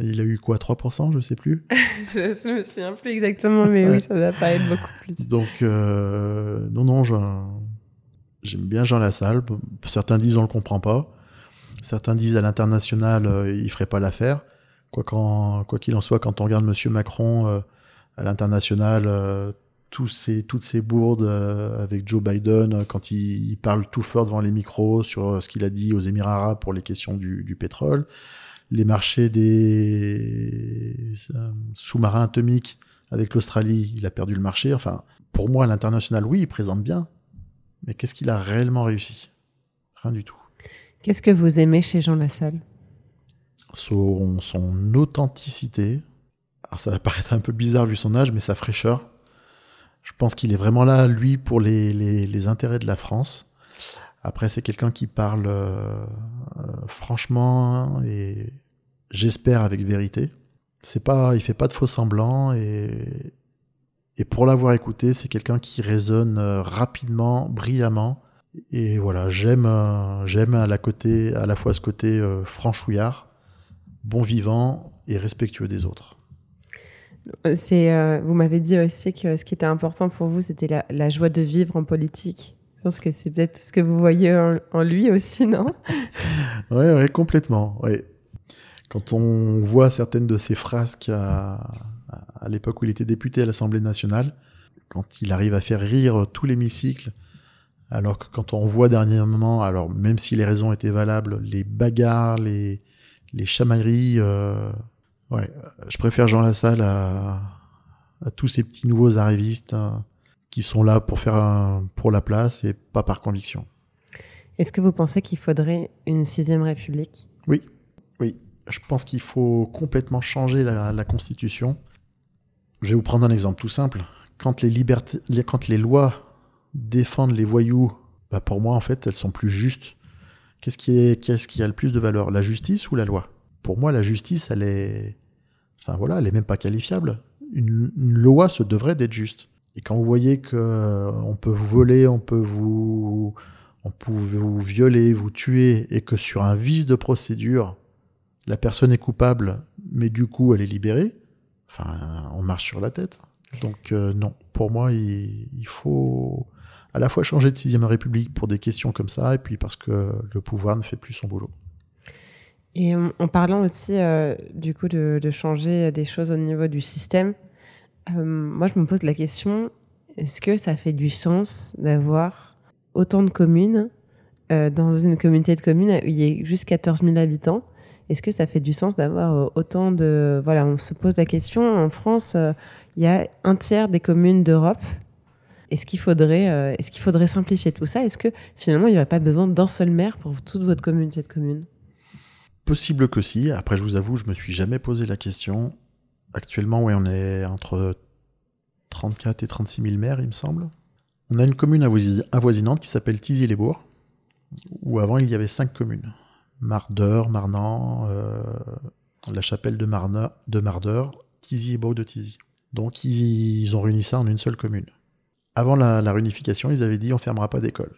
Il a eu quoi, 3%, je sais plus? je me souviens plus exactement, mais oui, ça doit pas être beaucoup plus. Donc euh, non, non, j'aime bien Jean Lassalle. Certains disent on le comprend pas. Certains disent à l'international euh, il ferait pas l'affaire. Quoi qu'il en soit, quand on regarde Monsieur Macron à l'international, euh, tous ces, toutes ces bourdes euh, avec Joe Biden euh, quand il, parle tout fort devant les micros sur ce qu'il a dit aux Émirats arabes pour les questions du, pétrole, les marchés des sous-marins atomiques avec l'Australie, il a perdu le marché. Enfin, pour moi, à l'international, oui, il présente bien, mais qu'est-ce qu'il a réellement réussi? Rien du tout. Qu'est-ce que vous aimez chez Jean Lassalle? Son, son authenticité, alors ça va paraître un peu bizarre vu son âge, mais sa fraîcheur. Je pense qu'il est vraiment là, lui, pour les, intérêts de la France. Après, c'est quelqu'un qui parle euh, euh, franchement et j'espère avec vérité. C'est pas, il fait pas de faux semblants et, et pour l'avoir écouté, c'est quelqu'un qui résonne euh, rapidement, brillamment. Et voilà, j'aime, j'aime à la côté, à la fois ce côté franchouillard, bon vivant et respectueux des autres. Euh, vous m'avez dit aussi que ce qui était important pour vous, c'était la, joie de vivre en politique. Je pense que c'est peut-être ce que vous voyez en, lui aussi, non? Oui, ouais, complètement. Quand on voit certaines de ses frasques à, à l'époque où il était député à l'Assemblée nationale, quand il arrive à faire rire tout l'hémicycle, alors que quand on voit dernièrement, alors même si les raisons étaient valables, les bagarres, les, les chamailleries, euh, Ouais, je préfère Jean Lassalle à, à tous ces petits nouveaux arrivistes hein, qui sont là pour faire un, pour la place et pas par conviction. Est-ce que vous pensez qu'il faudrait une sixième république? Oui, oui. Je pense qu'il faut complètement changer la, la, Constitution. Je vais vous prendre un exemple tout simple. Quand les, libertés, quand les lois défendent les voyous, bah pour moi, en fait, elles sont plus justes. Qu'est-ce qui, est, qu'est-ce qui a le plus de valeur? La justice ou la loi? Pour moi, la justice, elle est, enfin voilà, elle est même pas qualifiable. Une, loi se devrait d'être juste. Et quand vous voyez que euh, on peut vous voler, on peut vous, on peut vous violer, vous tuer, et que sur un vice de procédure, la personne est coupable, mais du coup elle est libérée, enfin, on marche sur la tête. Donc euh, non, pour moi, il, il, faut à la fois changer de sixième république pour des questions comme ça, et puis parce que le pouvoir ne fait plus son boulot. Et en parlant aussi euh, du coup de, changer des choses au niveau du système, euh, moi je me pose la question est-ce que ça fait du sens d'avoir autant de communes dans une communauté de communes où il y a juste 14 000 habitants, est-ce que ça fait du sens d'avoir autant de... Voilà, on se pose la question, en France, il y a un tiers des communes d'Europe. Est-ce qu'il faudrait, est qu'il faudrait simplifier tout ça? Est-ce que finalement, il n'y aurait pas besoin d'un seul maire pour toute votre communauté de communes? Possible que si. Après, je vous avoue, je me suis jamais posé la question. Actuellement, oui, on est entre 34 et 36 000 maires, il me semble. On a une commune avoisinante qui s'appelle Tizy-les-Bourgs, où avant il y avait cinq communes. Mardeur, Marnan, euh, la chapelle de, Marneur, de Mardeur, Tizy et Bourg de Tizy. Donc ils ont réuni ça en une seule commune. Avant la, la réunification, ils avaient dit on fermera pas d'école.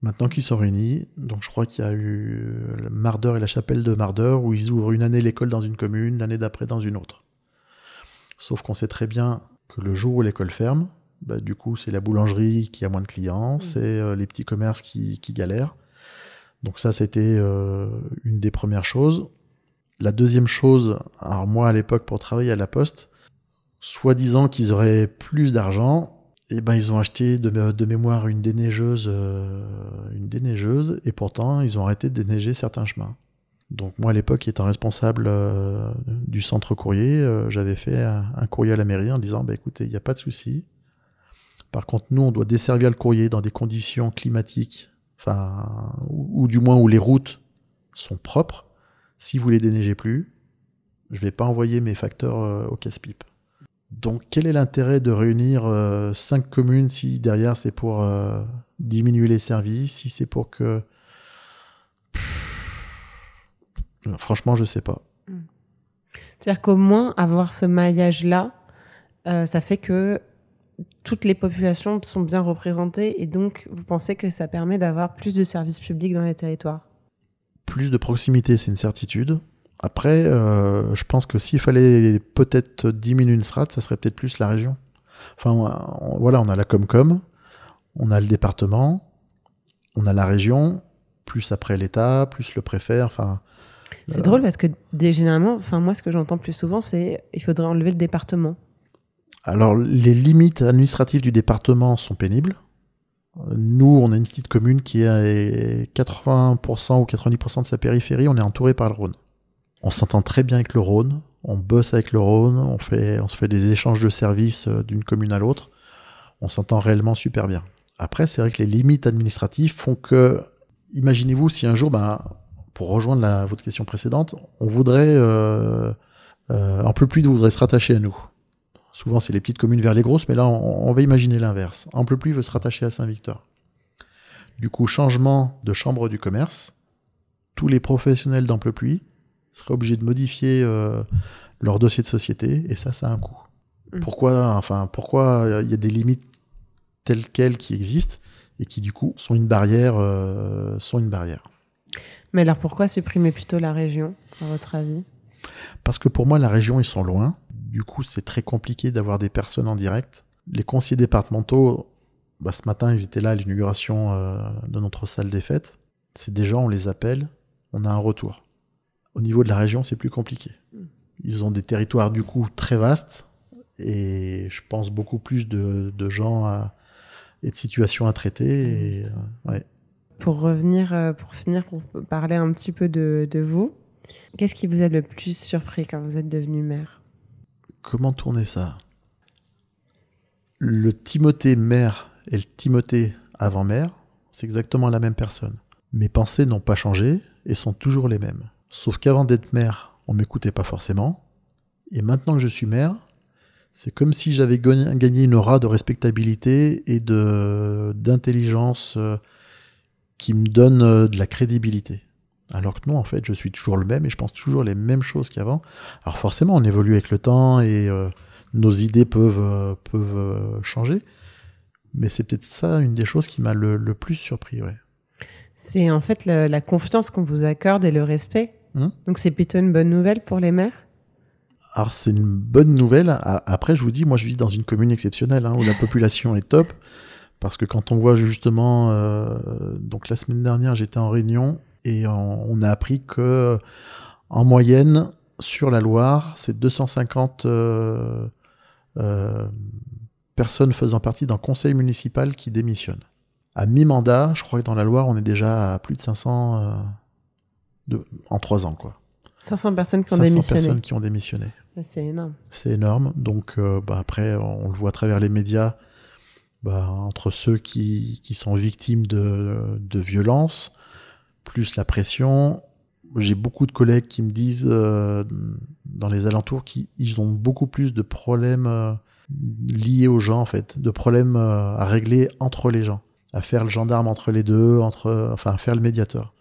Maintenant qu'ils sont réunis, donc je crois qu'il y a eu Mardeur et la chapelle de Mardeur, où ils ouvrent une année l'école dans une commune, l'année d'après dans une autre. Sauf qu'on sait très bien que le jour où l'école ferme, bah, du coup, c'est la boulangerie qui a moins de clients, mmh. c'est euh, les petits commerces qui, galèrent. Donc ça, c'était euh, une des premières choses. La deuxième chose, alors moi à l'époque pour travailler à la poste, soi-disant qu'ils auraient plus d'argent, et ben ils ont acheté de, mémoire une déneigeuse, euh, une déneigeuse, et pourtant ils ont arrêté de déneiger certains chemins. Donc moi à l'époque, étant responsable euh, du centre courrier, euh, j'avais fait un, courrier à la mairie en disant, bah, écoutez, il n'y a pas de souci. Par contre, nous, on doit desservir le courrier dans des conditions climatiques, enfin, ou, du moins où les routes sont propres. Si vous les déneigez plus, je vais pas envoyer mes facteurs au casse-pipe. Donc, quel est l'intérêt de réunir euh, cinq communes si derrière c'est pour euh, diminuer les services, si c'est pour que. franchement, je sais pas. Hmm. C'est-à-dire qu'au moins, avoir ce maillage-là, euh, ça fait que toutes les populations sont bien représentées et donc vous pensez que ça permet d'avoir plus de services publics dans les territoires? Plus de proximité, c'est une certitude. Après, euh, je pense que s'il fallait peut-être diminuer une strate, ça serait peut-être plus la région. Enfin, voilà, on a la Comcom, on a le département, on a la région, plus après l'État, plus le préfet, enfin. C'est drôle parce que généralement, enfin moi, ce que j'entends plus souvent, c'est il faudrait enlever le département. Alors, les limites administratives du département sont pénibles. Nous, on a une petite commune qui est 80% ou 90% de sa périphérie, on est entouré par le Rhône. On s'entend très bien avec le Rhône, on bosse avec le Rhône, on, fait, se fait des échanges de services euh, d'une commune à l'autre. On s'entend réellement super bien. Après, c'est vrai que les limites administratives font que, imaginez-vous si un jour, ben, pour rejoindre votre question précédente, on voudrait, euh, euh, voudrait se rattacher à nous. Souvent, c'est les petites communes vers les grosses, mais là, on, va imaginer l'inverse. Amplepuis veut se rattacher à Saint-Victor. Du coup, changement de chambre du commerce. Tous les professionnels d'Amplepuis seraient obligés de modifier euh, leur dossier de société, et ça, ça a un coût. Mm. Pourquoi, enfin, pourquoi il y a des limites telles quelles qui existent et qui du coup sont une barrière, euh, sont une barrière. Mais alors pourquoi supprimer plutôt la région, à votre avis? Parce que pour moi, la région, ils sont loin. Du coup, c'est très compliqué d'avoir des personnes en direct. Les conseillers départementaux, bah, ce matin, ils étaient là à l'inauguration euh, de notre salle des fêtes. C'est des gens, on les appelle, on a un retour. Au niveau de la région, c'est plus compliqué. Ils ont des territoires du coup très vastes et je pense beaucoup plus de, gens et de situations à traiter. Euh, pour revenir, euh, pour finir, pour parler un petit peu de, vous, qu'est-ce qui vous a le plus surpris quand vous êtes devenu maire? Comment tourner ça? Le Timothée maire et le Timothée avant maire, c'est exactement la même personne. Mes pensées n'ont pas changé et sont toujours les mêmes. Sauf qu'avant d'être maire, on m'écoutait pas forcément. Et maintenant que je suis maire, c'est comme si j'avais gagné une aura de respectabilité et de d'intelligence euh, qui me donne euh, de la crédibilité. Alors que non, en fait, je suis toujours le même et je pense toujours les mêmes choses qu'avant. Alors forcément, on évolue avec le temps et euh, nos idées peuvent, peuvent changer. Mais c'est peut-être ça une des choses qui m'a le, plus surpris. C'est en fait la confiance qu'on vous accorde et le respect Hmm Donc c'est plutôt une bonne nouvelle pour les maires alors c'est une bonne nouvelle. Après, je vous dis, moi je vis dans une commune exceptionnelle hein, où la population est top. Parce que quand on voit justement, euh, donc la semaine dernière j'étais en réunion et on, a appris que en moyenne sur la Loire, c'est 250 euh, euh, personnes faisant partie d'un conseil municipal qui démissionnent. À mi-mandat, je crois que dans la Loire, on est déjà à plus de 500 euh, de, en trois ans. Quoi. 500 personnes qui ont 500 démissionné. personnes qui ont démissionné. C'est énorme. C'est énorme. Donc euh, bah, après, on le voit à travers les médias, bah, entre ceux qui, qui sont victimes de, de violences, plus la pression. J'ai beaucoup de collègues qui me disent euh, dans les alentours qu'ils ont beaucoup plus de problèmes euh, liés aux gens, en fait, de problèmes à régler entre les gens, à faire le gendarme entre les deux, entre, enfin, à faire le médiateur.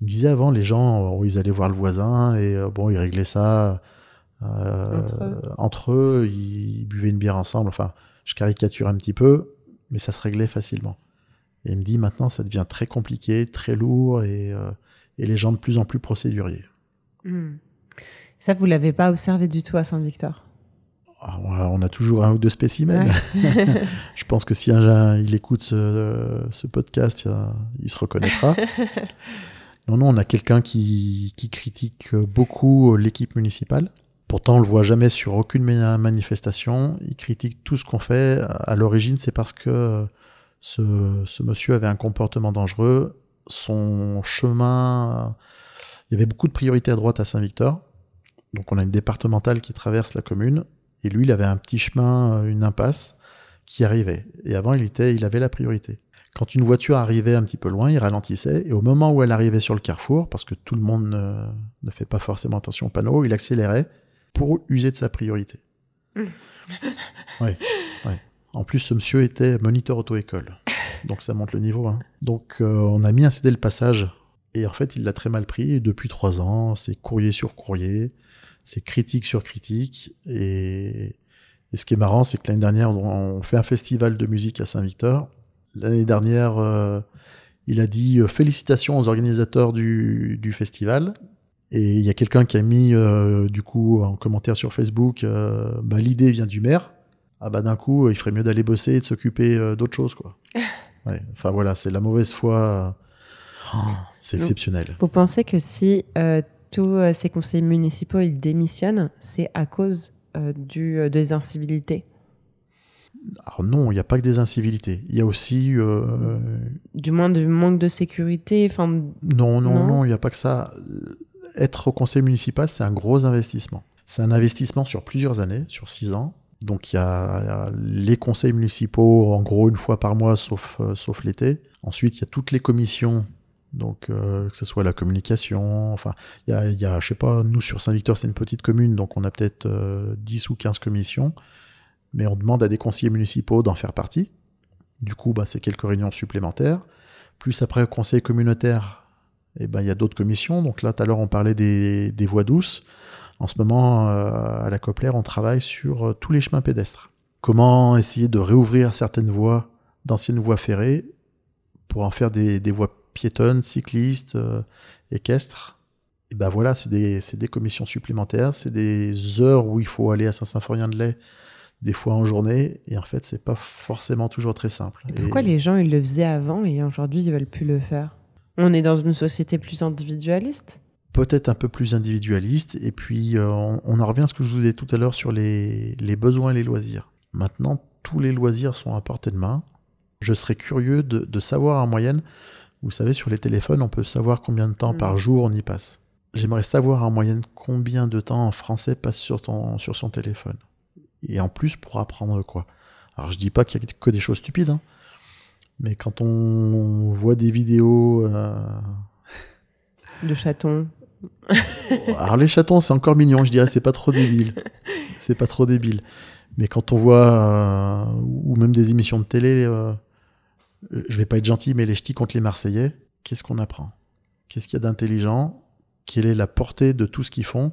Ils me disaient avant, les gens, euh, ils allaient voir le voisin et euh, bon, ils réglaient ça euh, Entre eux. entre eux, ils buvaient une bière ensemble. Enfin, je caricature un petit peu, mais ça se réglait facilement. Et il me dit maintenant, ça devient très compliqué, très lourd et, euh, et les gens de plus en plus procéduriers. Hmm. Ça, vous l'avez pas observé du tout à Saint-Victor? Ah, on a toujours un ou deux spécimens. je pense que si un il écoute ce, ce podcast, il, il se reconnaîtra. non, non, on a quelqu'un qui, qui critique beaucoup l'équipe municipale. Pourtant, on le voit jamais sur aucune ma- manifestation. Il critique tout ce qu'on fait. À l'origine, c'est parce que ce, ce monsieur avait un comportement dangereux. Son chemin, il y avait beaucoup de priorités à droite à Saint-Victor. Donc, on a une départementale qui traverse la commune. Et lui, il avait un petit chemin, euh, une impasse qui arrivait. Et avant, il, était, il avait la priorité. Quand une voiture arrivait un petit peu loin, il ralentissait. Et au moment où elle arrivait sur le carrefour, parce que tout le monde ne, ne fait pas forcément attention au panneau, il accélérait pour user de sa priorité. Oui. En plus, ce monsieur était moniteur auto-école. Donc ça monte le niveau. hein. Donc euh, on a mis un CD le passage. Et en fait, il l'a très mal pris. Et depuis trois ans, c'est courrier sur courrier. C'est critique sur critique. Et, et ce qui est marrant, c'est que l'année dernière, on fait un festival de musique à Saint-Victor. L'année dernière, euh, il a dit euh, félicitations aux organisateurs du, du festival. Et il y a quelqu'un qui a mis, euh, du coup, en commentaire sur Facebook, euh, bah, l'idée vient du maire. Ah bah d'un coup, il ferait mieux d'aller bosser et de s'occuper d'autre chose, quoi. Ouais. Enfin voilà, c'est la mauvaise foi. oh, c'est exceptionnel. Vous pensez que si tous ces conseillers municipaux ils démissionnent, c'est à cause du, des incivilités? Alors non, il n'y a pas que des incivilités. Il y a aussi... euh, Du moins du manque de sécurité enfin, Non, non, Non il n'y a pas que ça. Être au conseil municipal, c'est un gros investissement. C'est un investissement sur plusieurs années, sur six ans. Donc il y a les conseils municipaux, en gros une fois par mois, sauf, euh, sauf l'été. Ensuite, il y a toutes les commissions, donc euh, que ce soit la communication, enfin, il y a, il y a, je sais pas, nous sur Saint-Victor, c'est une petite commune, donc on a peut-être euh, 10 ou 15 commissions, mais on demande à des conseillers municipaux d'en faire partie. Du coup, bah, c'est quelques réunions supplémentaires. Plus après, au conseil communautaire, eh ben, il y a d'autres commissions. Donc là, tout à l'heure, on parlait des, voies douces. En ce moment, euh, à la Coplère, on travaille sur euh, tous les chemins pédestres. Comment essayer de réouvrir certaines voies, d'anciennes voies ferrées, pour en faire des, voies piétonnes, cyclistes, euh, équestres. Et ben voilà, c'est des, des commissions supplémentaires, c'est des heures où il faut aller à Saint-Symphorien-de-Lay, des fois en journée, et en fait, c'est pas forcément toujours très simple. Et pourquoi Et- les gens ils le faisaient avant et aujourd'hui ils veulent plus le faire? On est dans une société plus individualiste? Peut-être un peu plus individualiste. Et puis, euh, on, on en revient à ce que je vous ai dit tout à l'heure sur les, les besoins et les loisirs. Maintenant, tous les loisirs sont à portée de main. Je serais curieux de, de savoir en moyenne, vous savez, sur les téléphones, on peut savoir combien de temps Mm. par jour on y passe. J'aimerais savoir en moyenne combien de temps un Français passe sur, ton, sur son téléphone. Et en plus, pour apprendre quoi Alors, je dis pas qu'il y a que des choses stupides, hein. mais quand on voit des vidéos euh, de chatons. Alors les chatons, c'est encore mignon, je dirais, c'est pas trop débile. C'est pas trop débile. Mais quand on voit, euh, ou même des émissions de télé, euh, je vais pas être gentil, mais les ch'tis contre les Marseillais, qu'est-ce qu'on apprend? Qu'est-ce qu'il y a d'intelligent? Quelle est la portée de tout ce qu'ils font?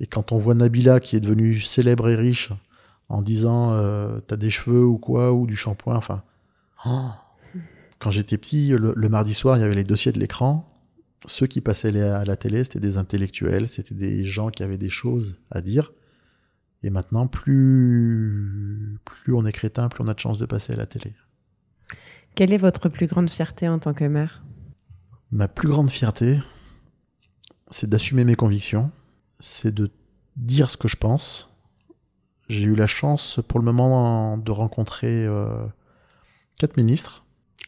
Et quand on voit Nabila, qui est devenue célèbre et riche, en disant euh, t'as des cheveux ou quoi, ou du shampoing, enfin. oh. Quand j'étais petit, le, le mardi soir, il y avait les dossiers de l'écran ceux qui passaient les- à la télé, c'était des intellectuels, c'était des gens qui avaient des choses à dire. Et maintenant, plus, plus on est crétin, plus on a de chances de passer à la télé. Quelle est votre plus grande fierté en tant que mère? Ma plus grande fierté, c'est d'assumer mes convictions, c'est de dire ce que je pense. J'ai eu la chance pour le moment de rencontrer euh, quatre ministres.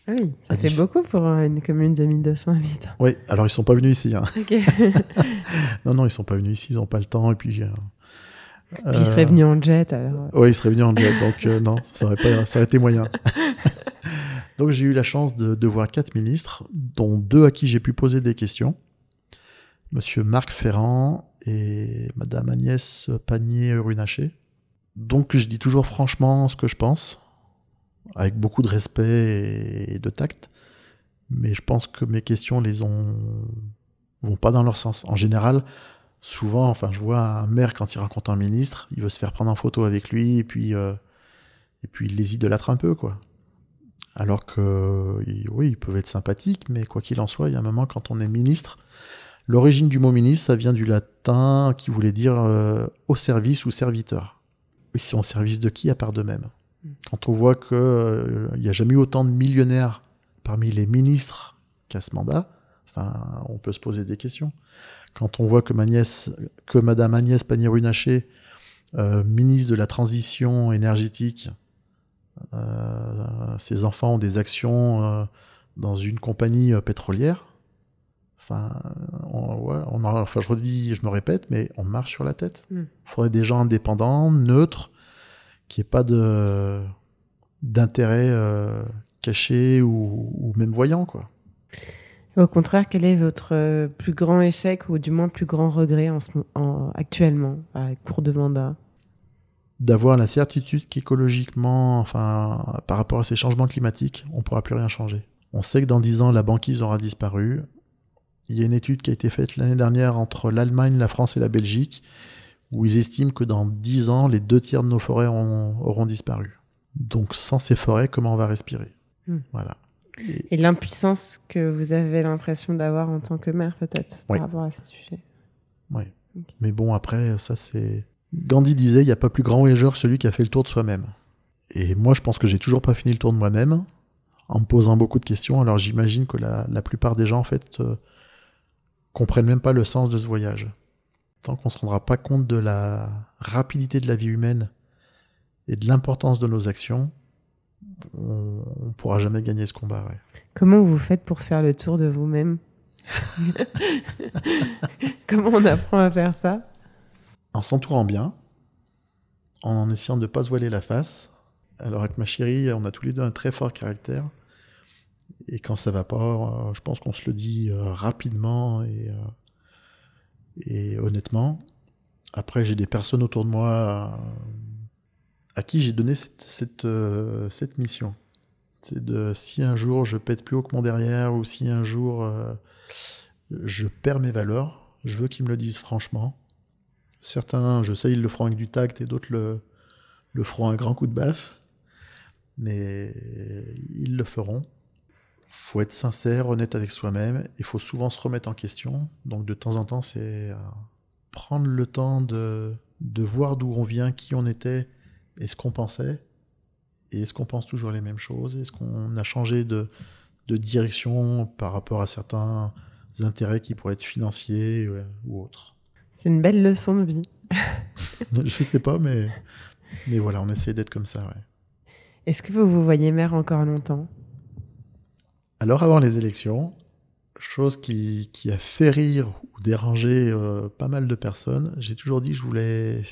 Ah oui, ça fait beaucoup pour une commune de 1200 habitants. Oui, alors ils sont pas venus ici. Hein. non, non, ils sont pas venus ici, ils n'ont pas le temps. Et puis, euh, puis ils seraient venus en jet alors. Oui, ils seraient venus en jet, donc non, ça aurait, pas, ça aurait été moyen. donc j'ai eu la chance de, de, voir quatre ministres, dont deux à qui j'ai pu poser des questions. Monsieur Marc Ferrand et Madame Agnès Pannier-Runacher. Donc je dis toujours franchement ce que je pense, avec beaucoup de respect et de tact, mais je pense que mes questions les ont vont pas dans leur sens. En général, souvent, enfin, je vois un maire quand il rencontre un ministre, il veut se faire prendre en photo avec lui et puis euh, et puis il les idolâtre un peu, quoi. Alors que oui, ils peuvent être sympathiques, mais quoi qu'il en soit, il y a un moment quand on est ministre, l'origine du mot ministre, ça vient du latin qui voulait dire euh, au service ou serviteur. Ils sont au service de qui à part d'eux-mêmes mm. Quand on voit qu'il euh, n'y a jamais eu autant de millionnaires parmi les ministres qu'à ce mandat, enfin, on peut se poser des questions. Quand on voit que, que Madame Agnès Pannier-Runacher, euh, ministre de la transition énergétique, euh, ses enfants ont des actions dans une compagnie pétrolière, Enfin, on, enfin, je redis, je me répète, mais on marche sur la tête. Il hmm. faudrait des gens indépendants, neutres, qui n'aient pas de d'intérêt euh, caché ou, même voyant, quoi. Au contraire, quel est votre euh, plus grand échec ou du moins plus grand regret en, ce, actuellement, à court de mandat? D'avoir la certitude qu'écologiquement, enfin, par rapport à ces changements climatiques, on ne pourra plus rien changer. On sait que dans 10 ans, la banquise aura disparu. Il y a une étude qui a été faite l'année dernière entre l'Allemagne, la France et la Belgique, où ils estiment que dans 10 ans, les deux tiers de nos forêts auront, disparu. Donc sans ces forêts, comment on va respirer? Hmm. Voilà. Et, l'impuissance que vous avez l'impression d'avoir en tant que maire, peut-être, par rapport à ces sujets? Oui. Mais bon, après, ça c'est... Gandhi disait, il n'y a pas plus grand voyageur que celui qui a fait le tour de soi-même. Et moi, je pense que j'ai toujours pas fini le tour de moi-même, en me posant beaucoup de questions. Alors j'imagine que la, la, plupart des gens, en fait, euh, comprennent même pas le sens de ce voyage. Tant qu'on ne se rendra pas compte de la rapidité de la vie humaine et de l'importance de nos actions, on ne pourra jamais gagner ce combat. Comment vous faites pour faire le tour de vous-même? Comment on apprend à faire ça? En s'entourant bien, en essayant de ne pas se voiler la face. Alors avec ma chérie, on a tous les deux un très fort caractère. Et quand ça va pas, euh, je pense qu'on se le dit euh, rapidement et, euh, et honnêtement. Après, j'ai des personnes autour de moi à qui j'ai donné cette mission. C'est de si un jour je pète plus haut que mon derrière ou si un jour je perds mes valeurs, je veux qu'ils me le disent franchement. Certains, je sais, ils le feront avec du tact et d'autres le, le feront un grand coup de baffe. Mais ils le feront faut être sincère, honnête avec soi-même. Il faut souvent se remettre en question. Donc de temps en temps, c'est euh, prendre le temps de, de voir d'où on vient, qui on était et ce qu'on pensait. Et est-ce qu'on pense toujours les mêmes choses? Est-ce qu'on a changé de, de, direction par rapport à certains intérêts qui pourraient être financiers euh, ou autres? C'est une belle leçon de vie. Je sais pas, mais, mais voilà, on essaie d'être comme ça. Ouais. Est-ce que vous vous voyez maire encore longtemps? Alors avant les élections, chose qui, a fait rire ou déranger euh, pas mal de personnes, j'ai toujours dit que je voulais...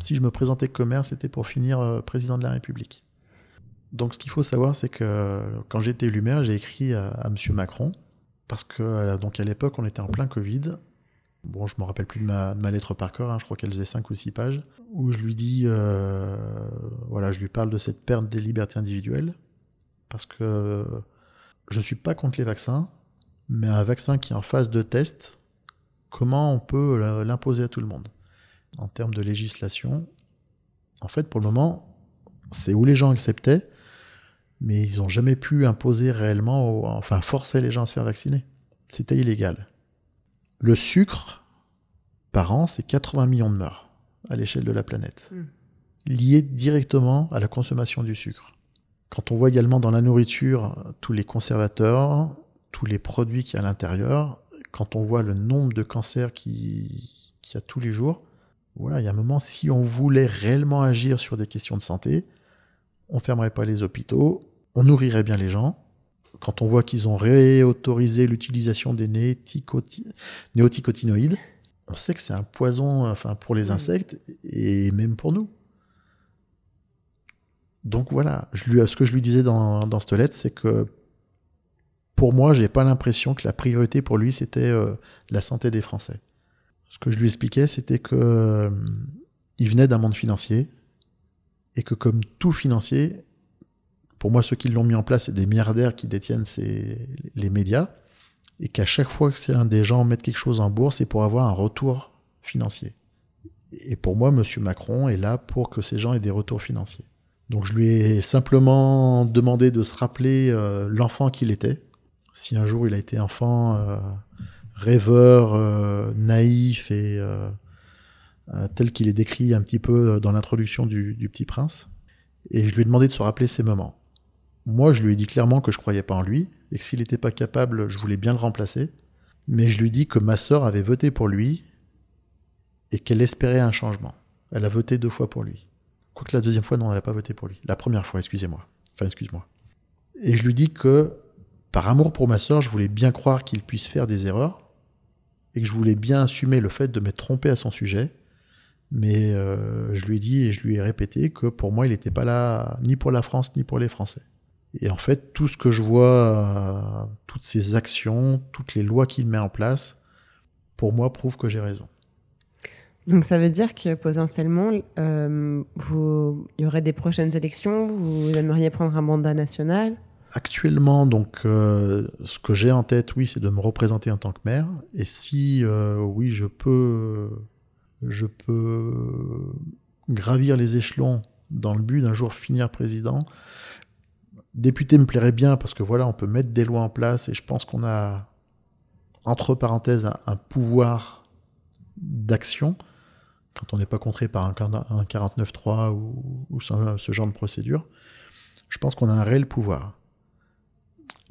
Si je me présentais comme maire, c'était pour finir euh, président de la République. Donc ce qu'il faut savoir, c'est que quand j'ai été élu maire, j'ai écrit à, M. Macron, parce que euh, donc à l'époque, on était en plein Covid. Bon, je me rappelle plus de ma, lettre par cœur, hein, je crois qu'elle faisait 5 ou 6 pages, où je lui dis, voilà, je lui parle de cette perte des libertés individuelles, parce que je ne suis pas contre les vaccins, mais un vaccin qui est en phase de test, comment on peut l'imposer à tout le monde? En termes de législation, en fait, pour le moment, c'est où les gens acceptaient, mais ils n'ont jamais pu imposer réellement, enfin forcer les gens à se faire vacciner. C'était illégal. Le sucre, par an, c'est 80 millions de morts à l'échelle de la planète, hmm. liés directement à la consommation du sucre. Quand on voit également dans la nourriture tous les conservateurs, tous les produits qu'il y a à l'intérieur, quand on voit le nombre de cancers qu'il y a tous les jours, voilà, il y a un moment, si on voulait réellement agir sur des questions de santé, on fermerait pas les hôpitaux, on nourrirait bien les gens. Quand on voit qu'ils ont réautorisé l'utilisation des néoticotinoïdes, on sait que c'est un poison enfin, pour les insectes et même pour nous. Donc voilà, ce que je lui disais dans, cette lettre, c'est que pour moi, j'ai pas l'impression que la priorité pour lui, c'était euh, la santé des Français. Ce que je lui expliquais, c'était que euh, il venait d'un monde financier et que comme tout financier, pour moi, ceux qui l'ont mis en place, c'est des milliardaires qui détiennent les médias et qu'à chaque fois que c'est un des gens mettre quelque chose en bourse, c'est pour avoir un retour financier. Et pour moi, M. Macron est là pour que ces gens aient des retours financiers. Donc je lui ai simplement demandé de se rappeler euh, l'enfant qu'il était. Si un jour il a été enfant, euh, rêveur, euh, naïf et tel qu'il est décrit un petit peu dans l'introduction du, du, Petit Prince. Et je lui ai demandé de se rappeler ces moments. Moi, je lui ai dit clairement que je croyais pas en lui et que s'il n'était pas capable, je voulais bien le remplacer. Mais je lui ai dit que ma sœur avait voté pour lui et qu'elle espérait un changement. Elle a voté deux fois pour lui. Quoique la deuxième fois, non, elle n'a pas voté pour lui. La première fois, excusez-moi. Enfin, excuse-moi. Et je lui dis que, par amour pour ma sœur, je voulais bien croire qu'il puisse faire des erreurs et que je voulais bien assumer le fait de m'être trompé à son sujet. Mais euh, je lui ai dit et je lui ai répété que pour moi, il n'était pas là ni pour la France ni pour les Français. Et en fait, tout ce que je vois, euh, toutes ces actions, toutes les lois qu'il met en place, pour moi, prouve que j'ai raison. Donc ça veut dire que potentiellement, euh, il y aurait des prochaines élections, vous aimeriez prendre un mandat national? Actuellement, donc, euh, ce que j'ai en tête, oui, c'est de me représenter en tant que maire. Et si, euh, oui, je peux, je peux gravir les échelons dans le but d'un jour finir président, député me plairait bien parce que voilà, on peut mettre des lois en place et je pense qu'on a, entre parenthèses, un pouvoir d'action quand on n'est pas contré par un, 49.3 ou, ou ce, genre de procédure, je pense qu'on a un réel pouvoir.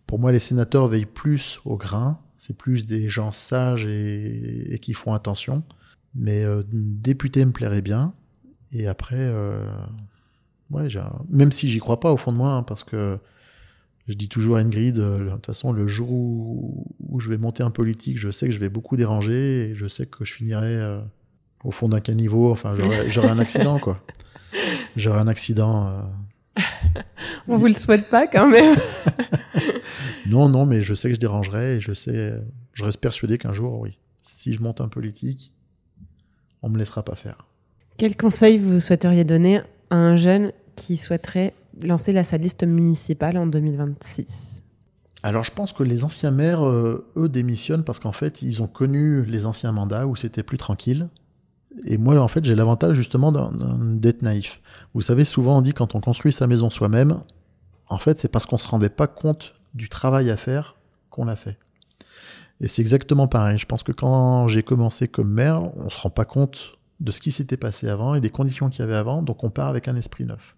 Pour moi, les sénateurs veillent plus au grain, c'est plus des gens sages et, qui font attention. Mais euh, député me plairait bien. Et après, euh, même si j'y crois pas au fond de moi, hein, parce que je dis toujours à Ingrid, euh, de toute façon, le jour où, où, je vais monter en politique, je sais que je vais beaucoup déranger et je sais que je finirai au fond d'un caniveau. Enfin, j'aurais un accident, quoi. J'aurais un accident. Euh... On vous le souhaite pas, quand même. non, non, mais je sais que je dérangerai et je sais, je reste persuadé qu'un jour, oui, si je monte un politique, on me laissera pas faire. Quel conseil vous souhaiteriez donner à un jeune qui souhaiterait lancer la, sa liste municipale en 2026 alors je pense que les anciens maires, euh, eux, démissionnent parce qu'en fait, ils ont connu les anciens mandats où c'était plus tranquille. Et moi, en fait, j'ai l'avantage justement d'être naïf. Vous savez, souvent on dit quand on construit sa maison soi-même, en fait, c'est parce qu'on se rendait pas compte du travail à faire qu'on l'a fait. Et c'est exactement pareil. Je pense que quand j'ai commencé comme maire, on se rend pas compte de ce qui s'était passé avant et des conditions qu'il y avait avant, donc on part avec un esprit neuf.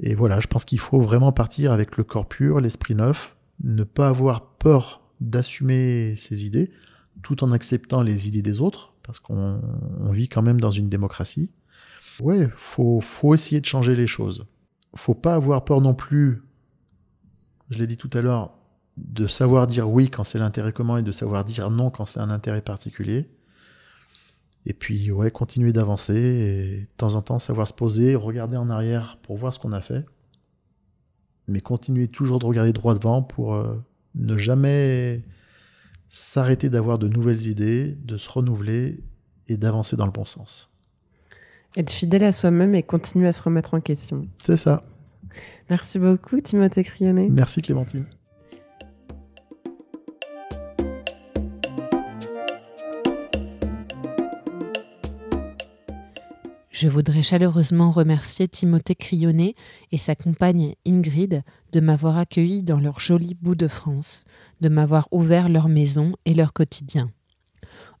Et voilà, je pense qu'il faut vraiment partir avec le corps pur, l'esprit neuf, ne pas avoir peur d'assumer ses idées, tout en acceptant les idées des autres, parce qu'on vit quand même dans une démocratie. Ouais, faut, faut essayer de changer les choses. Faut pas avoir peur non plus, je l'ai dit tout à l'heure, de savoir dire oui quand c'est l'intérêt commun et de savoir dire non quand c'est un intérêt particulier. Et puis, ouais, continuer d'avancer et de temps en temps savoir se poser, regarder en arrière pour voir ce qu'on a fait. Mais continuer toujours de regarder droit devant pour euh, ne jamais s'arrêter d'avoir de nouvelles idées, de se renouveler et d'avancer dans le bon sens. Être fidèle à soi-même et continuer à se remettre en question. C'est ça. Merci beaucoup, Timothée Crionnet. Merci, Clémentine. Je voudrais chaleureusement remercier Timothée Crionnet et sa compagne Ingrid de m'avoir accueilli dans leur joli bout de France, de m'avoir ouvert leur maison et leur quotidien.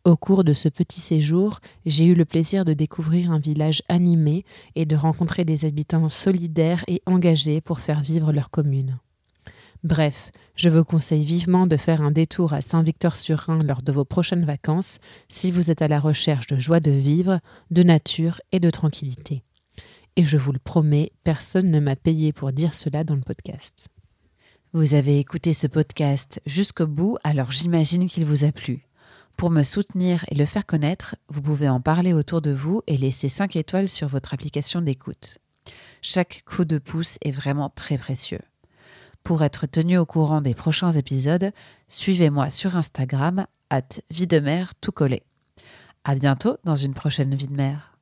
Au cours de ce petit séjour, j'ai eu le plaisir de découvrir un village animé et de rencontrer des habitants solidaires et engagés pour faire vivre leur commune. Bref, je vous conseille vivement de faire un détour à Saint-Victor-sur-Rhin lors de vos prochaines vacances si vous êtes à la recherche de joie de vivre, de nature et de tranquillité. et je vous le promets, personne ne m'a payé pour dire cela dans le podcast. Vous avez écouté ce podcast jusqu'au bout, alors j'imagine qu'il vous a plu. Pour me soutenir et le faire connaître, vous pouvez en parler autour de vous et laisser 5 étoiles sur votre application d'écoute. Chaque coup de pouce est vraiment très précieux. Pour être tenu au courant des prochains épisodes, suivez-moi sur Instagram, at vie. À bientôt dans une prochaine vie de mer.